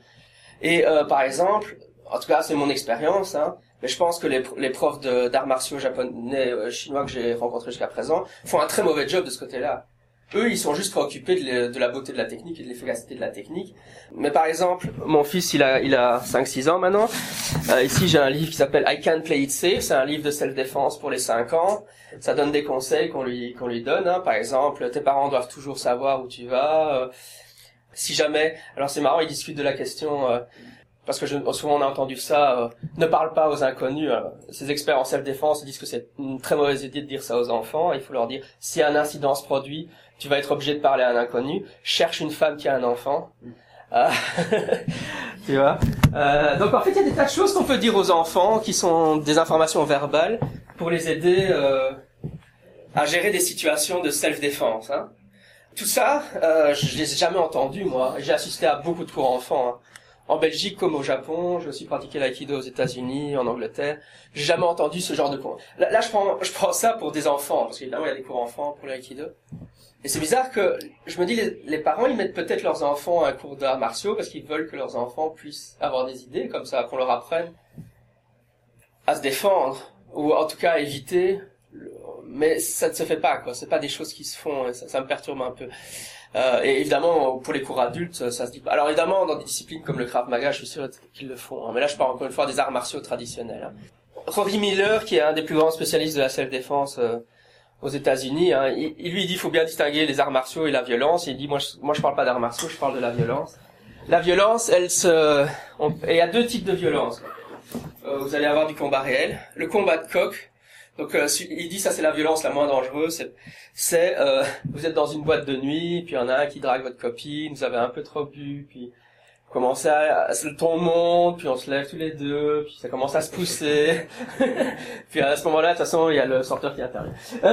Et euh, par exemple, en tout cas c'est mon expérience, hein, mais je pense que les, les profs d'arts martiaux japonais, euh, chinois que j'ai rencontrés jusqu'à présent font un très mauvais job de ce côté-là. Eux, ils sont juste préoccupés de, la beauté de la technique et de l'efficacité de la technique. Mais par exemple, mon fils, il a, il a 5-6 ans maintenant. Euh, ici, j'ai un livre qui s'appelle I Can Play It Safe. C'est un livre de self-défense pour les 5 ans. Ça donne des conseils qu'on lui, qu'on lui donne. Hein. Par exemple, tes parents doivent toujours savoir où tu vas. Euh, si jamais... Alors c'est marrant, ils discutent de la question... Euh, parce que je, souvent on a entendu ça, euh, ne parle pas aux inconnus. ces experts en self-défense disent que c'est une très mauvaise idée de dire ça aux enfants. Il faut leur dire, si un incident se produit, tu vas être obligé de parler à un inconnu. Cherche une femme qui a un enfant. Ah. (laughs) tu vois euh, Donc en fait, il y a des tas de choses qu'on peut dire aux enfants qui sont des informations verbales pour les aider euh, à gérer des situations de self-défense. Hein. Tout ça, euh, je les ai jamais entendus, moi. J'ai assisté à beaucoup de cours enfants. hein. En Belgique comme au Japon, j'ai aussi pratiqué l'aïkido aux États-Unis, en Angleterre. J'ai jamais entendu ce genre de cours. Là, je prends, je prends ça pour des enfants, parce qu'évidemment, il y a des cours enfants pour l'aïkido. Et c'est bizarre que, je me dis, les, parents, ils mettent peut-être leurs enfants à un cours d'arts martiaux parce qu'ils veulent que leurs enfants puissent avoir des idées comme ça, qu'on leur apprenne à se défendre, ou en tout cas à éviter. Mais ça ne se fait pas, quoi. C'est pas des choses qui se font, et ça, ça me perturbe un peu. Euh, et évidemment, pour les cours adultes, ça se dit pas. Alors évidemment, dans des disciplines comme le Krav Maga, je suis sûr qu'ils le font. hein. Mais là, je parle encore une fois des arts martiaux traditionnels. hein. Rory Miller, qui est un des plus grands spécialistes de la self-défense euh, aux États-Unis, hein, il, lui dit qu'il faut bien distinguer les arts martiaux et la violence. Il dit moi, je, moi, parle pas d'arts martiaux, je parle de la violence. La violence, elle se, il y a deux types de violence. Euh, vous allez avoir du combat réel, le combat de coq. Donc, euh, il dit ça, c'est la violence la moins dangereuse. C'est, c'est, euh, vous êtes dans une boîte de nuit, puis il y en a un qui drague votre copine, vous avez un peu trop bu, puis vous commencez à, à- le ton monte, puis on se lève tous les deux, puis ça commence à se pousser. (laughs) puis à ce moment-là, de toute façon, il y a le sorteur qui intervient. (laughs)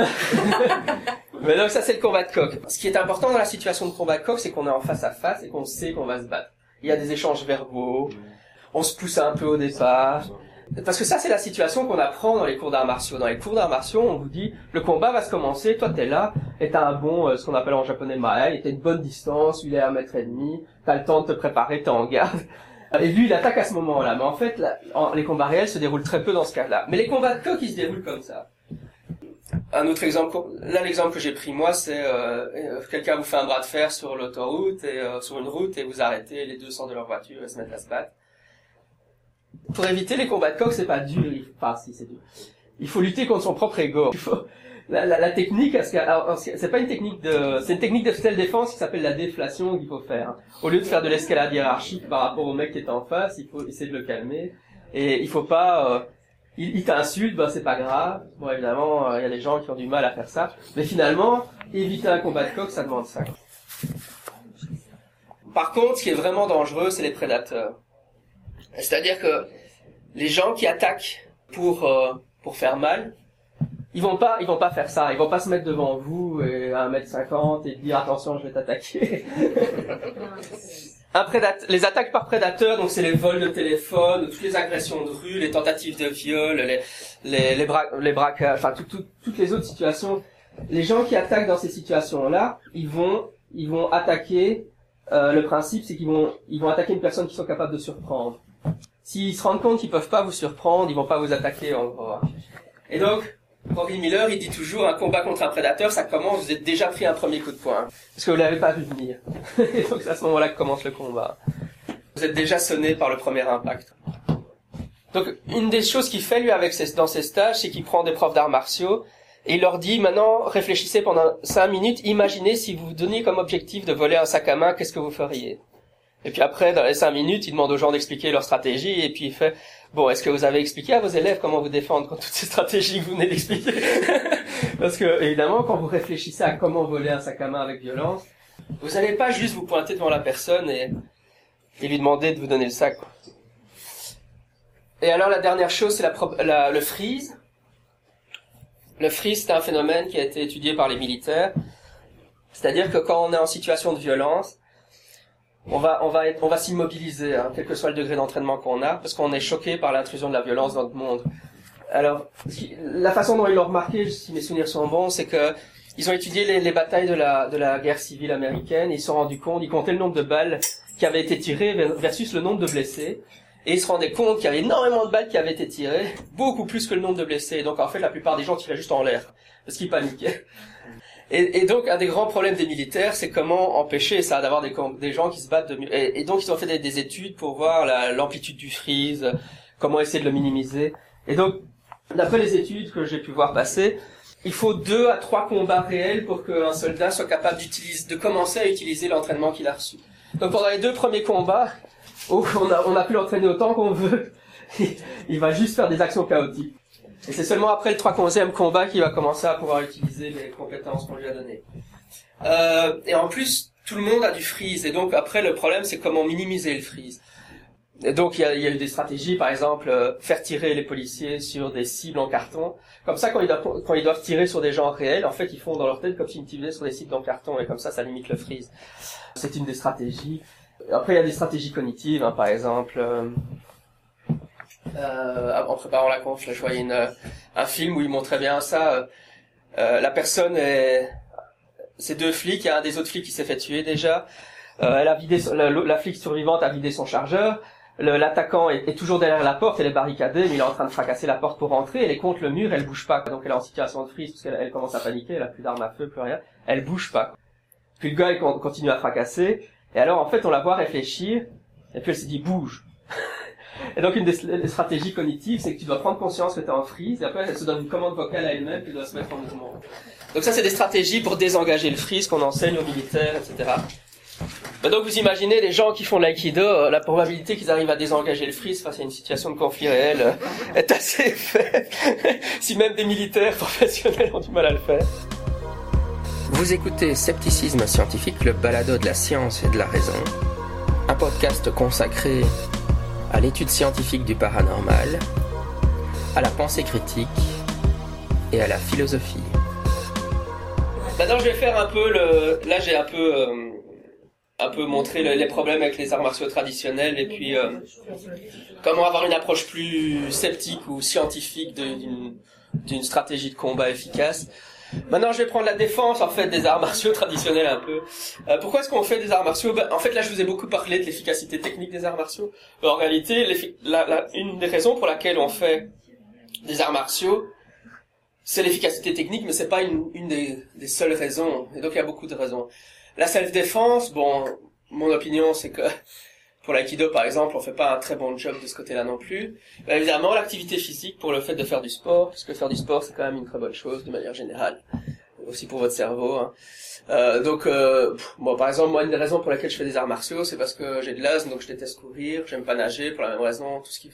Mais donc ça, c'est le combat de coq. Ce qui est important dans la situation de combat de coq, c'est qu'on est en face à face et qu'on sait qu'on va se battre. Il y a des échanges verbaux, on se pousse un peu au départ. Parce que ça, c'est la situation qu'on apprend dans les cours d'arts martiaux. Dans les cours d'arts martiaux, on vous dit, le combat va se commencer, toi t'es là, et t'as un bon, euh, ce qu'on appelle en japonais et t'as une bonne distance, il est à un mètre et demi, t'as le temps de te préparer, t'es en garde. (laughs) Et lui, il attaque à ce moment-là. Mais en fait, en- les combats réels se déroulent très peu dans ce cas-là. Mais les combats de coq, se déroulent comme ça. Un autre exemple, là l'exemple que j'ai pris moi, c'est euh, euh, quelqu'un vous fait un bras de fer sur l'autoroute et euh, sur une route et vous arrêtez, les deux sortent de leur voiture et se mettent à se battre. Pour éviter les combats de coq, c'est pas dur. Enfin, si c'est dur. Il faut lutter contre son propre ego. Il faut la, la, la technique, c'est pas une technique de, c'est une technique de self-défense qui s'appelle la déflation qu'il faut faire. Au lieu de faire de l'escalade hiérarchique par rapport au mec qui est en face, il faut essayer de le calmer. Et il faut pas, euh, il, t'insulte, bah c'est pas grave. Bon évidemment, euh, il y a des gens qui ont du mal à faire ça. Mais finalement, éviter un combat de coq, ça demande ça. Par contre, ce qui est vraiment dangereux, c'est les prédateurs. C'est-à-dire que les gens qui attaquent pour euh, pour faire mal, ils vont pas ils vont pas faire ça. Ils vont pas se mettre devant vous et à 1m50 et dire attention, je vais t'attaquer. (laughs) Les attaques par prédateur, donc c'est les vols de téléphone, toutes les agressions de rue, les tentatives de viol, les les les, bra les braquages, enfin tout- tout- toutes les autres situations. Les gens qui attaquent dans ces situations-là, ils vont ils vont attaquer. euh, le principe, c'est qu'ils vont ils vont attaquer une personne qui sont capables de surprendre. S'ils se rendent compte qu'ils peuvent pas vous surprendre, ils vont pas vous attaquer en gros. Et donc, Rory Miller, il dit toujours un combat contre un prédateur, ça commence, vous êtes déjà pris un premier coup de poing. Parce que vous l'avez pas vu venir. (laughs) Et donc c'est à ce moment-là que commence le combat. Vous êtes déjà sonné par le premier impact. Donc une des choses qu'il fait lui avec ses, dans ses stages, c'est qu'il prend des profs d'arts martiaux et il leur dit maintenant réfléchissez pendant cinq minutes, imaginez si vous vous donniez comme objectif de voler un sac à main, qu'est-ce que vous feriez? Et puis après, dans les cinq minutes, il demande aux gens d'expliquer leur stratégie et puis il fait bon, est-ce que vous avez expliqué à vos élèves comment vous défendre contre toutes ces stratégies que vous venez d'expliquer? Parce que évidemment, quand vous réfléchissez à comment voler un sac à main avec violence, vous n'allez pas juste vous pointer devant la personne et, lui demander de vous donner le sac. Et alors la dernière chose, c'est le freeze. Le freeze, c'est un phénomène qui a été étudié par les militaires. C'est-à-dire que quand on est en situation de violence, on va, on va, être, on va s'immobiliser, hein, quel que soit le degré d'entraînement qu'on a, parce qu'on est choqué par l'intrusion de la violence dans notre monde. Alors, la façon dont ils l'ont remarqué, si mes souvenirs sont bons, c'est que ils ont étudié les, les batailles de la, de la guerre civile américaine, et ils se sont rendus compte, ils comptaient le nombre de balles qui avaient été tirées ver- versus le nombre de blessés. Et ils se rendaient compte qu'il y avait énormément de balles qui avaient été tirées, beaucoup plus que le nombre de blessés. Donc en fait, la plupart des gens tiraient juste en l'air, parce qu'ils paniquaient. Et, donc un des grands problèmes des militaires, c'est comment empêcher ça, d'avoir des, gens qui se battent de. Et, et donc ils ont fait des, des études pour voir la- l'amplitude du freeze, comment essayer de le minimiser. Et donc, d'après les études que j'ai pu voir passer, il faut deux à trois combats réels pour qu'un soldat soit capable de commencer à utiliser l'entraînement qu'il a reçu. Donc pendant les deux premiers combats, où on a, on a pu l'entraîner autant qu'on veut, (laughs) il va juste faire des actions chaotiques. Et c'est seulement après le 311e combat qu'il va commencer à pouvoir utiliser les compétences qu'on lui a données. Euh, et en plus, tout le monde a du freeze. Et donc après, le problème, c'est comment minimiser le freeze. Et donc il y a, eu des stratégies, par exemple, euh, faire tirer les policiers sur des cibles en carton. Comme ça, quand ils, doivent, quand ils doivent tirer sur des gens réels, en fait, ils font dans leur tête comme s'ils tiraient sur des cibles en carton, et comme ça, ça limite le freeze. C'est une des stratégies. Après, il y a des stratégies cognitives, hein, par exemple. Euh, euh, en préparant la conf, je voyais une, un film où il montrait bien ça. Euh, la personne est... C'est deux flics, il y a un des autres flics qui s'est fait tuer déjà. Euh, elle a vidé, la, flic survivante a vidé son chargeur l'attaquant est, toujours derrière la porte, elle est barricadée, mais il est en train de fracasser la porte pour rentrer, elle est contre le mur, elle bouge pas, donc elle est en situation de frise, parce qu'elle elle commence à paniquer, elle a plus d'armes à feu, plus rien, elle bouge pas. Puis le gars, il continue à fracasser, et alors en fait, on la voit réfléchir, et puis elle se dit, bouge. (laughs) et donc une des, stratégies cognitives, c'est que tu dois prendre conscience que tu es en frise, et après elle se donne une commande vocale à elle-même, elle doit se mettre en mouvement. Donc ça, c'est des stratégies pour désengager le freeze qu'on enseigne aux militaires, etc. Bah, donc vous imaginez les gens qui font l'aïkido, euh, la probabilité qu'ils arrivent à désengager le freeze face à une situation de conflit réel euh, est assez (laughs) faible, si même des militaires (laughs) professionnels ont du mal à le faire. Vous écoutez Scepticisme scientifique, le balado de la science et de la raison, un podcast consacré à l'étude scientifique du paranormal, à la pensée critique et à la philosophie. Maintenant, je vais faire un peu le. Là, j'ai un peu euh, un peu montrer les problèmes avec les arts martiaux traditionnels et puis euh, comment avoir une approche plus sceptique ou scientifique d'une stratégie de combat efficace. Maintenant, je vais prendre la défense en fait des arts martiaux traditionnels un peu. Euh, pourquoi est-ce qu'on fait des arts martiaux? Ben, En fait, là, je vous ai beaucoup parlé de l'efficacité technique des arts martiaux. En réalité, la, la, une des raisons pour laquelle on fait des arts martiaux, c'est l'efficacité technique, mais c'est pas une, une des, des seules raisons. Et donc, il y a beaucoup de raisons. La self-défense, bon, mon opinion, c'est que pour l'aïkido, par exemple, on fait pas un très bon job de ce côté-là non plus. évidemment, l'activité physique pour le fait de faire du sport, puisque faire du sport, c'est quand même une très bonne chose de manière générale, aussi pour votre cerveau. Hein. Euh, donc, euh, bon, par exemple, moi, une des raisons pour lesquelles je fais des arts martiaux, c'est parce que j'ai de l'asthme, donc je déteste courir, j'aime pas nager, pour la même raison, tout ce qui...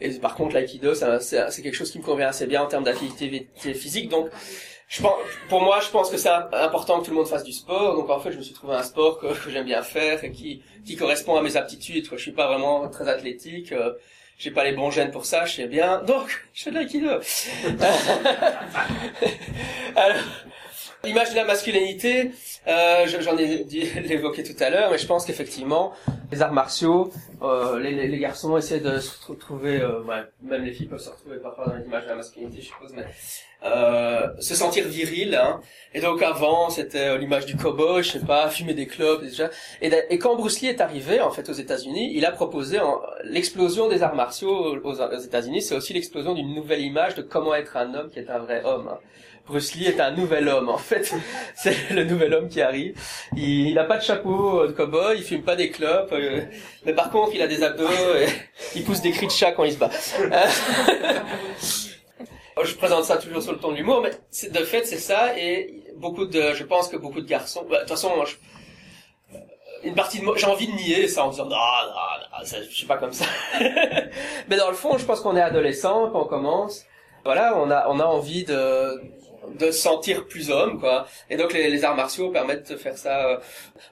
Et par contre, l'aïkido, c'est quelque chose qui me convient assez bien en termes d'activité physique, donc je pense, pour moi, je pense que c'est important que tout le monde fasse du sport. Donc en fait, je me suis trouvé un sport que, j'aime bien faire et qui, qui correspond à mes aptitudes. Quoi. Je suis pas vraiment très athlétique. Euh, j'ai pas les bons gènes pour ça, je sais bien. Donc, (laughs) je fais de l'aïkido. (laughs) Alors, l'image de la masculinité, euh, j'en ai (laughs) évoqué tout à l'heure, mais je pense qu'effectivement, les arts martiaux, euh, les, les, garçons essaient de se retrouver, euh, ouais, même les filles peuvent se retrouver parfois dans l'image de la masculinité, je suppose, mais euh, se sentir viril. Hein. Et donc avant, c'était euh, l'image du cowboy, je sais pas, fumer des clopes déjà. Et, et, quand Bruce Lee est arrivé en fait aux États-Unis, il a proposé l'explosion des arts martiaux aux, aux États-Unis. C'est aussi l'explosion d'une nouvelle image de comment être un homme qui est un vrai homme. Hein. Bruce Lee est un nouvel homme en fait. (laughs) C'est le nouvel homme qui arrive. Il, n'a pas de chapeau de cowboy, il fume pas des clopes, euh, mais par contre il a des abdos, et (laughs) il pousse des cris de chat quand il se bat. (laughs) je présente ça toujours sur le ton de l'humour, mais de fait c'est ça et beaucoup de, je pense que beaucoup de garçons, bah, de toute façon, je, euh, une partie de moi, j'ai envie de nier ça en disant non, non, non je suis pas comme ça. mais dans le fond, je pense qu'on est adolescent quand on commence. Voilà, on a on a envie de de se sentir plus homme quoi et donc les, les, arts martiaux permettent de faire ça euh.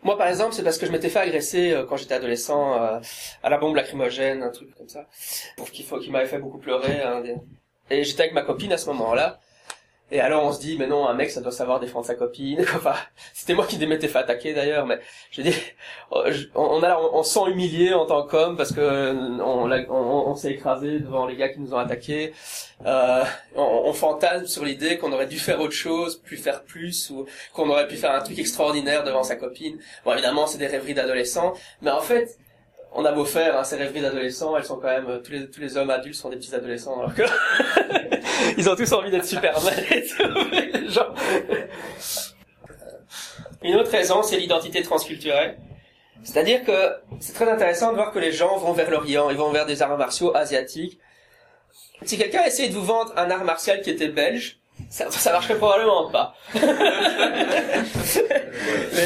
moi par exemple c'est parce que je m'étais fait agresser euh, quand j'étais adolescent à la bombe lacrymogène un truc comme ça pour qu'il faut qui m'avait fait beaucoup pleurer hein, et j'étais avec ma copine à ce moment-là. Et alors on se dit, mais non, un mec, ça doit savoir défendre sa copine. (laughs) Enfin, c'était moi qui m'étais fait attaquer d'ailleurs, mais je dis, (laughs) on, a, on, sent humilié en tant qu'homme parce que on, on, s'est écrasé devant les gars qui nous ont attaqués. Euh, on, fantasme sur l'idée qu'on aurait dû faire autre chose, plus faire plus, ou qu'on aurait pu faire un truc extraordinaire devant sa copine. Bon, évidemment, c'est des rêveries d'adolescents, mais en fait, on a beau faire hein, ces rêveries d'adolescents, elles sont quand même euh, tous les tous les hommes adultes sont des petits adolescents alors que (laughs) ils ont tous envie d'être Superman et. (laughs) Genre... Une autre raison, c'est l'identité transculturelle. C'est-à-dire que c'est très intéressant de voir que les gens vont vers l'Orient, ils vont vers des arts martiaux asiatiques. Si quelqu'un essayait de vous vendre un art martial qui était belge, ça, ça marcherait probablement pas. (laughs) Mais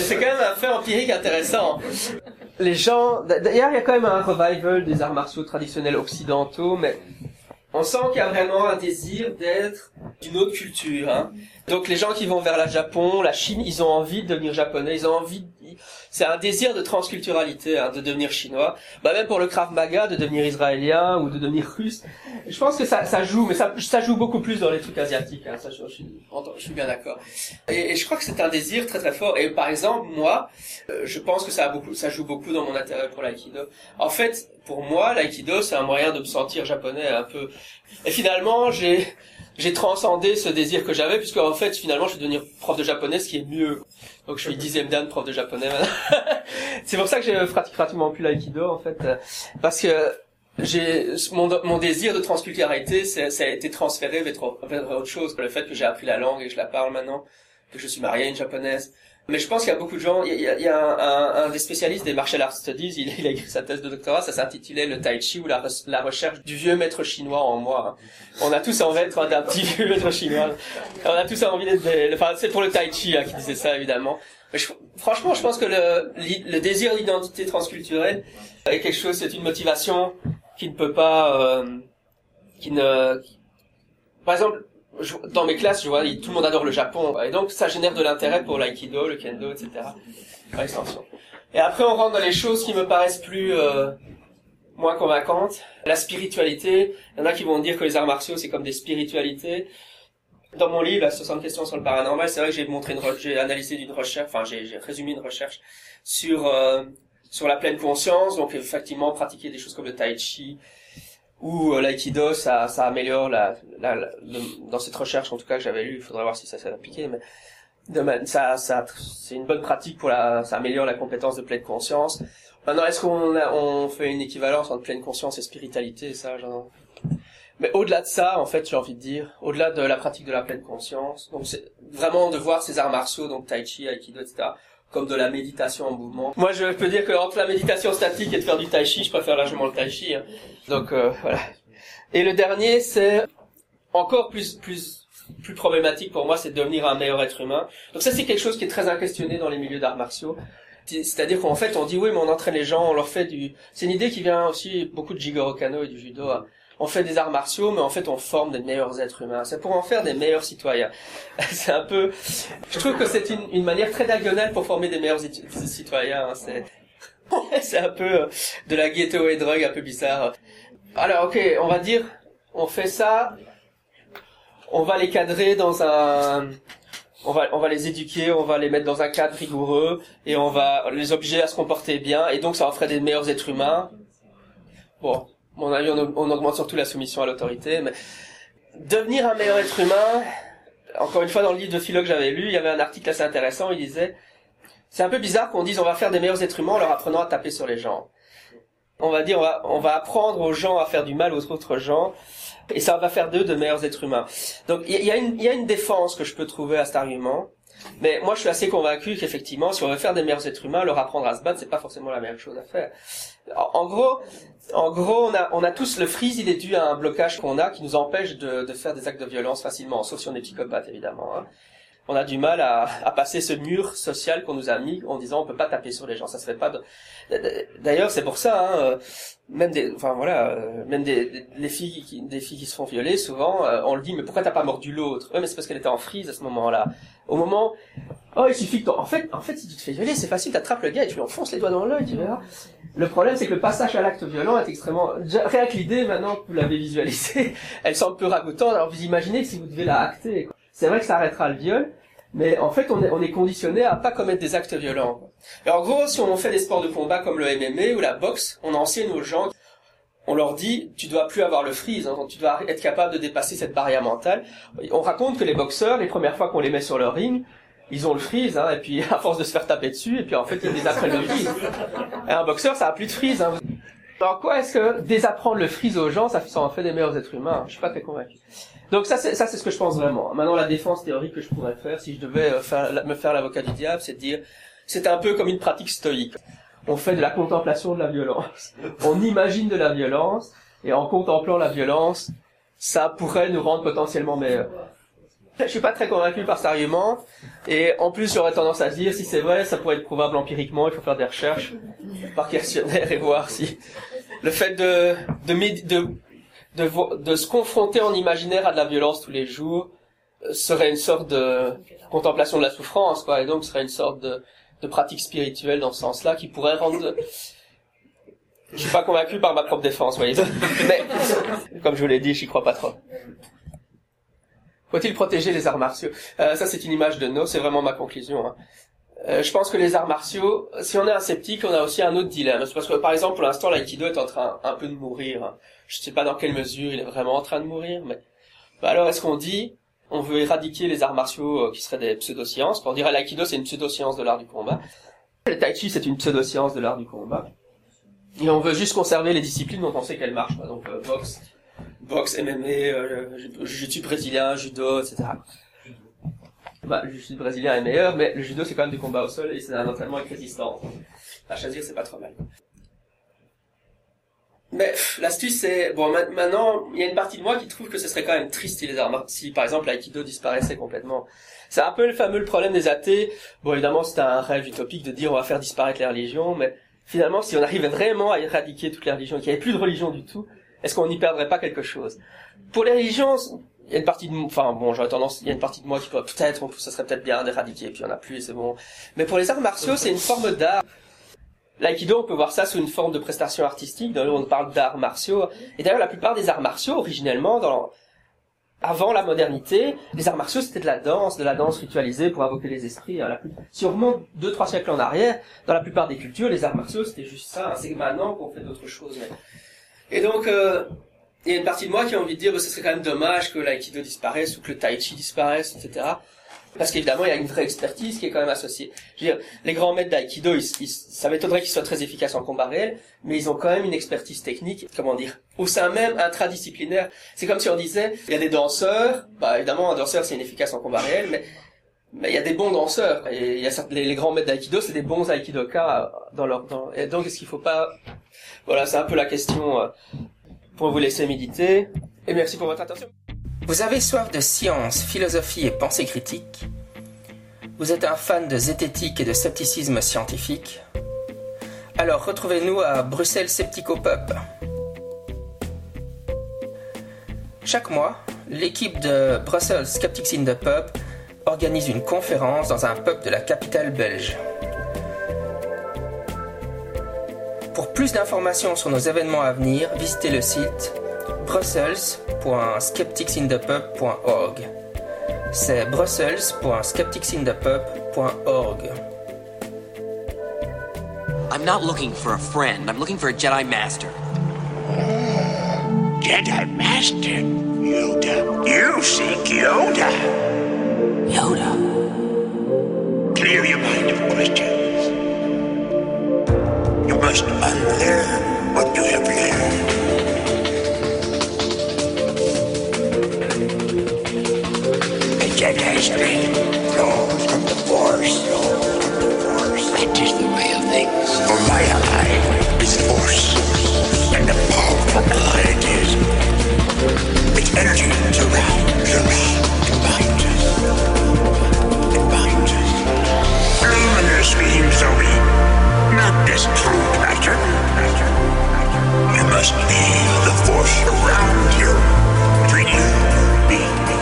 c'est quand même un fait empirique intéressant les gens, d'ailleurs, il y a quand même un revival des arts martiaux traditionnels occidentaux, mais on sent qu'il y a vraiment un désir d'être d'une autre culture. Hein. Donc les gens qui vont vers le Japon, la Chine, ils ont envie de devenir japonais, ils ont envie, c'est un désir de transculturalité, hein, de devenir chinois. Bah même pour le Krav Maga, de devenir israélien ou de devenir russe. Je pense que ça, ça joue, mais ça, ça joue beaucoup plus dans les trucs asiatiques. Hein, ça, je, je, suis, bien d'accord. Et, et, je crois que c'est un désir très très fort. Et par exemple, moi, euh, je pense que ça a beaucoup, ça joue beaucoup dans mon intérêt pour l'aïkido. En fait, pour moi, l'aïkido, c'est un moyen de me sentir japonais un peu. Et finalement, j'ai j'ai transcendé ce désir que j'avais puisque en fait finalement je vais devenir prof de japonais ce qui est mieux. Donc je suis dixième dan prof de japonais (laughs) c'est pour ça que je pratique pratiquement plus l'aïkido en fait parce que j'ai mon, mon désir de transculturalité ça a été transféré vers, vers autre chose le fait que j'ai appris la langue et que je la parle maintenant que je suis marié à une japonaise mais je pense qu'il y a beaucoup de gens. Il y a, il y a un, un, des spécialistes des martial arts studies. Il, il, a écrit sa thèse de doctorat. Ça s'intitulait le tai chi ou la, recherche du vieux maître chinois en moi. On a tous envie d'être un petit vieux maître chinois. On a tous envie d'être. Enfin, c'est pour le tai chi hein, qui disait ça évidemment. Mais je, franchement, je pense que le, le désir d'identité transculturelle est quelque chose. C'est une motivation qui ne peut pas, euh, qui ne. Par exemple, dans mes classes, je vois, tout le monde adore le Japon, et donc ça génère de l'intérêt pour l'aïkido, le kendo, etc. Par extension. Et après, on rentre dans les choses qui me paraissent plus euh, moins convaincantes. La spiritualité. Il y en a qui vont dire que les arts martiaux c'est comme des spiritualités. Dans mon livre, la 60 questions sur le paranormal, c'est vrai que j'ai montré une, j'ai analysé une recherche, enfin j'ai résumé une recherche sur euh, sur la pleine conscience, donc effectivement pratiquer des choses comme le tai chi, ou euh, l'aïkido, ça, ça améliore la, la, dans cette recherche en tout cas que j'avais lu, il faudrait voir si ça s'est appliqué, mais ça, ça, c'est une bonne pratique pour la, ça améliore la compétence de pleine conscience. Maintenant, est-ce qu'on on fait une équivalence entre pleine conscience et spiritualité, ça, genre... Mais au-delà de ça, en fait, j'ai envie de dire, au-delà de la pratique de la pleine conscience, donc c'est vraiment de voir ces arts martiaux, donc tai chi, aikido, etc., comme de la méditation en mouvement. Moi, je peux dire que entre la méditation statique et de faire du tai chi, je préfère largement le tai chi. Hein. Donc euh, voilà. Et le dernier, c'est encore plus plus plus problématique pour moi, c'est de devenir un meilleur être humain. Donc ça, c'est quelque chose qui est très inquestionné dans les milieux d'arts martiaux. C'est-à-dire qu'en fait, on dit oui, mais on entraîne les gens, on leur fait du. C'est une idée qui vient aussi beaucoup de Jigoro Kano et du judo. Hein on fait des arts martiaux, mais en fait on forme des meilleurs êtres humains. C'est pour en faire des meilleurs citoyens. (laughs) c'est un peu, je trouve que c'est une, une, manière très diagonale pour former des meilleurs citoyens. Hein. C'est, (laughs) c'est un peu euh, de la ghetto et drogue un peu bizarre. Alors ok, on va dire, on fait ça, on va les cadrer dans un, on va, on va les éduquer, on va les mettre dans un cadre rigoureux et on va les obliger à se comporter bien et donc ça en ferait des meilleurs êtres humains. Bon, mon avis, on, augmente surtout la soumission à l'autorité, mais devenir un meilleur être humain, encore une fois, dans le livre de philo que j'avais lu, il y avait un article assez intéressant, il disait, c'est un peu bizarre qu'on dise on va faire des meilleurs êtres humains en leur apprenant à taper sur les gens. On va dire, on va, on va apprendre aux gens à faire du mal aux autres gens, et ça va faire d'eux de meilleurs êtres humains. Donc, il y a, une, y a une défense que je peux trouver à cet argument, mais moi, je suis assez convaincu qu'effectivement, si on veut faire des meilleurs êtres humains, leur apprendre à se battre, c'est pas forcément la meilleure chose à faire. En gros, en gros, on a, on a tous le freeze, il est dû à un blocage qu'on a qui nous empêche de, faire des actes de violence facilement, sauf si on est psychopathe évidemment. Hein. On a du mal à, à passer ce mur social qu'on nous a mis en disant on peut pas taper sur les gens, ça se fait pas. D'ailleurs, c'est pour ça, hein, euh, même des, enfin voilà, euh, même des, les filles qui, des filles qui se font violer, souvent, euh, on le dit mais pourquoi t'as pas mordu l'autre? Ouais, mais c'est parce qu'elle était en freeze à ce moment-là. Au moment, oh il suffit que en fait, en fait, si tu te fais violer, c'est facile, t'attrapes le gars et tu lui enfonces les doigts dans l'œil, tu verras. Le problème, c'est que le passage à l'acte violent est extrêmement... Rien que l'idée, maintenant que vous l'avez visualisé, (laughs) elle semble peu ragoûtante. Alors vous imaginez que si vous devez la acter, c'est vrai que ça arrêtera le viol, mais en fait, on est, on est conditionné à pas commettre des actes violents. Alors, en gros, si on fait des sports de combat comme le MMA ou la boxe, on enseigne aux gens, on leur dit, tu dois plus avoir le freeze, hein, tu dois être capable de dépasser cette barrière mentale. On raconte que les boxeurs, les premières fois qu'on les met sur le ring, ils ont le freeze, hein, et puis (laughs) à force de se faire taper dessus, et puis en fait ils désapprennent le freeze. Et un boxeur, ça a plus de freeze. Hein. Alors quoi est-ce que désapprendre le freeze aux gens, ça, en fait des meilleurs êtres humains Je suis pas très convaincu. Donc ça, c'est ça, c'est ce que je pense vraiment. Maintenant, la défense théorique que je pourrais faire, si je devais euh, me faire l'avocat du diable, c'est de dire, c'est un peu comme une pratique stoïque. On fait de la contemplation de la violence. (laughs) On imagine de la violence, et en contemplant la violence, ça pourrait nous rendre potentiellement meilleurs. Je suis pas très convaincu par cet argument. Et en plus, j'aurais tendance à dire, si c'est vrai, ça pourrait être prouvable empiriquement. Il faut faire des recherches par questionnaire et voir si le fait de de, de, de, de se confronter en imaginaire à de la violence tous les jours serait une sorte de contemplation de la souffrance, quoi, et donc serait une sorte de, de pratique spirituelle dans ce sens-là qui pourrait rendre. Je suis pas convaincu par ma propre défense, voyez. Mais comme je vous l'ai dit, j'y crois pas trop. Faut-il protéger les arts martiaux? Euh, Ça, c'est une image de No, c'est vraiment ma conclusion. Hein. Euh, je pense que les arts martiaux, si on est un sceptique, on a aussi un autre dilemme. C'est parce que, par exemple, pour l'instant, l'aïkido est en train un peu de mourir. Je sais pas dans quelle mesure il est vraiment en train de mourir, mais bah alors est-ce qu'on dit on veut éradiquer les arts martiaux euh, qui seraient des pseudosciences? On dirait l'aïkido c'est une pseudoscience de l'art du combat. Le tai chi c'est une pseudoscience de l'art du combat. Et on veut juste conserver les disciplines dont on sait qu'elles marchent, donc euh, boxe, boxe, MMA, euh, brésilien, judo, etc. Bah, le jiu-jitsu brésilien est meilleur, mais le judo c'est quand même du combat au sol et c'est un entraînement avec résistance. À choisir c'est pas trop mal. Mais l'astuce c'est bon maintenant il y a une partie de moi qui trouve que ce serait quand même triste si les arts si par exemple l'aïkido disparaissait complètement. C'est un peu le fameux problème des athées. Bon évidemment c'est un rêve utopique de dire on va faire disparaître les religions, mais finalement si on arrivait vraiment à éradiquer toutes les religions, qu'il n'y avait plus de religion du tout, est-ce qu'on n'y perdrait pas quelque chose? Pour les religions, il y a une partie de enfin bon j'aurais tendance il y a une partie de moi qui peut peut-être ça serait peut-être bien d'éradiquer puis en a plus et c'est bon. Mais pour les arts martiaux c'est une forme d'art L'aïkido, on peut voir ça sous une forme de prestation artistique, dans on parle d'arts martiaux. Et d'ailleurs, la plupart des arts martiaux, originellement, dans, avant la modernité, les arts martiaux, c'était de la danse, de la danse ritualisée pour invoquer les esprits. Hein. Si on remonte deux, trois siècles en arrière, dans la plupart des cultures, les arts martiaux, c'était juste ça. C'est maintenant qu'on fait d'autres choses. Et donc, euh, il y a une partie de moi qui a envie de dire, bah, ce serait quand même dommage que l'aïkido disparaisse ou que le tai chi disparaisse, etc. Parce qu'évidemment, il y a une vraie expertise qui est quand même associée. Je veux dire, les grands maîtres d'aïkido, ça m'étonnerait qu'ils soient très efficaces en combat réel, mais ils ont quand même une expertise technique, comment dire, au sein même intradisciplinaire. C'est comme si on disait, il y a des danseurs, bah évidemment, un danseur c'est inefficace en combat réel, mais mais il y a des bons danseurs et il y a les, les grands maîtres d'aïkido, c'est des bons aikidokas dans leur dans, et donc est-ce qu'il faut pas voilà, c'est un peu la question euh, pour vous laisser méditer et merci pour votre attention. Vous avez soif de science, philosophie et pensée critique Vous êtes un fan de zététique et de scepticisme scientifique Alors retrouvez-nous à Bruxelles Sceptico Pub. Chaque mois, l'équipe de Brussels Skeptics in the Pub organise une conférence dans un pub de la capitale belge. Pour plus d'informations sur nos événements à venir, visitez le site brussels.skepticsinthepub.org. C'est brussels.skepticsinthepub.org. I'm not looking for a friend. I'm looking for a Jedi Master. Jedi Master? Yoda. You seek Yoda. Yoda. Clear your mind of questions. You must unlearn what you have learned. Jedi strength flows from the Force. That is the way of things. For my ally is Force, and the powerful ally it is. Its energy surrounds, surrounds, and binds us. It binds us. Luminous beam Zoe, not this true master. You must feel the Force around you. Between you,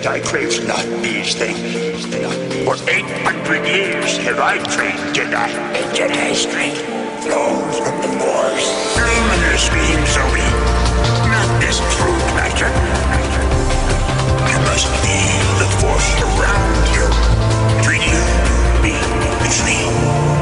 A Jedi craves not these things. For 800 years have I trained Jedi. A Jedi strength flows from the Force. Luminous beam Zoe. Not this true master. You must feel the Force around you. Between you, me, between.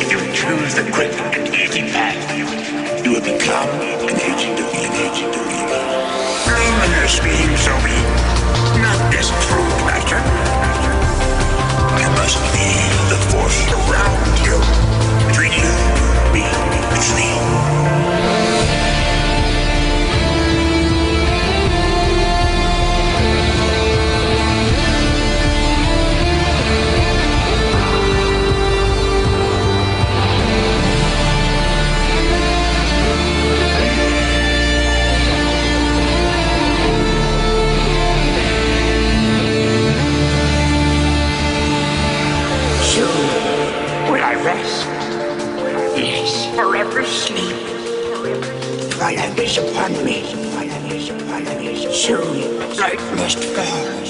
If you choose the quick and easy path. You will become an agent of evil. Agent of evil. Luminous beam, Sobi. Not this true master. You must feel the Force around you. Between you, me, between. ever sleep, follow is upon me. Soon night must fall.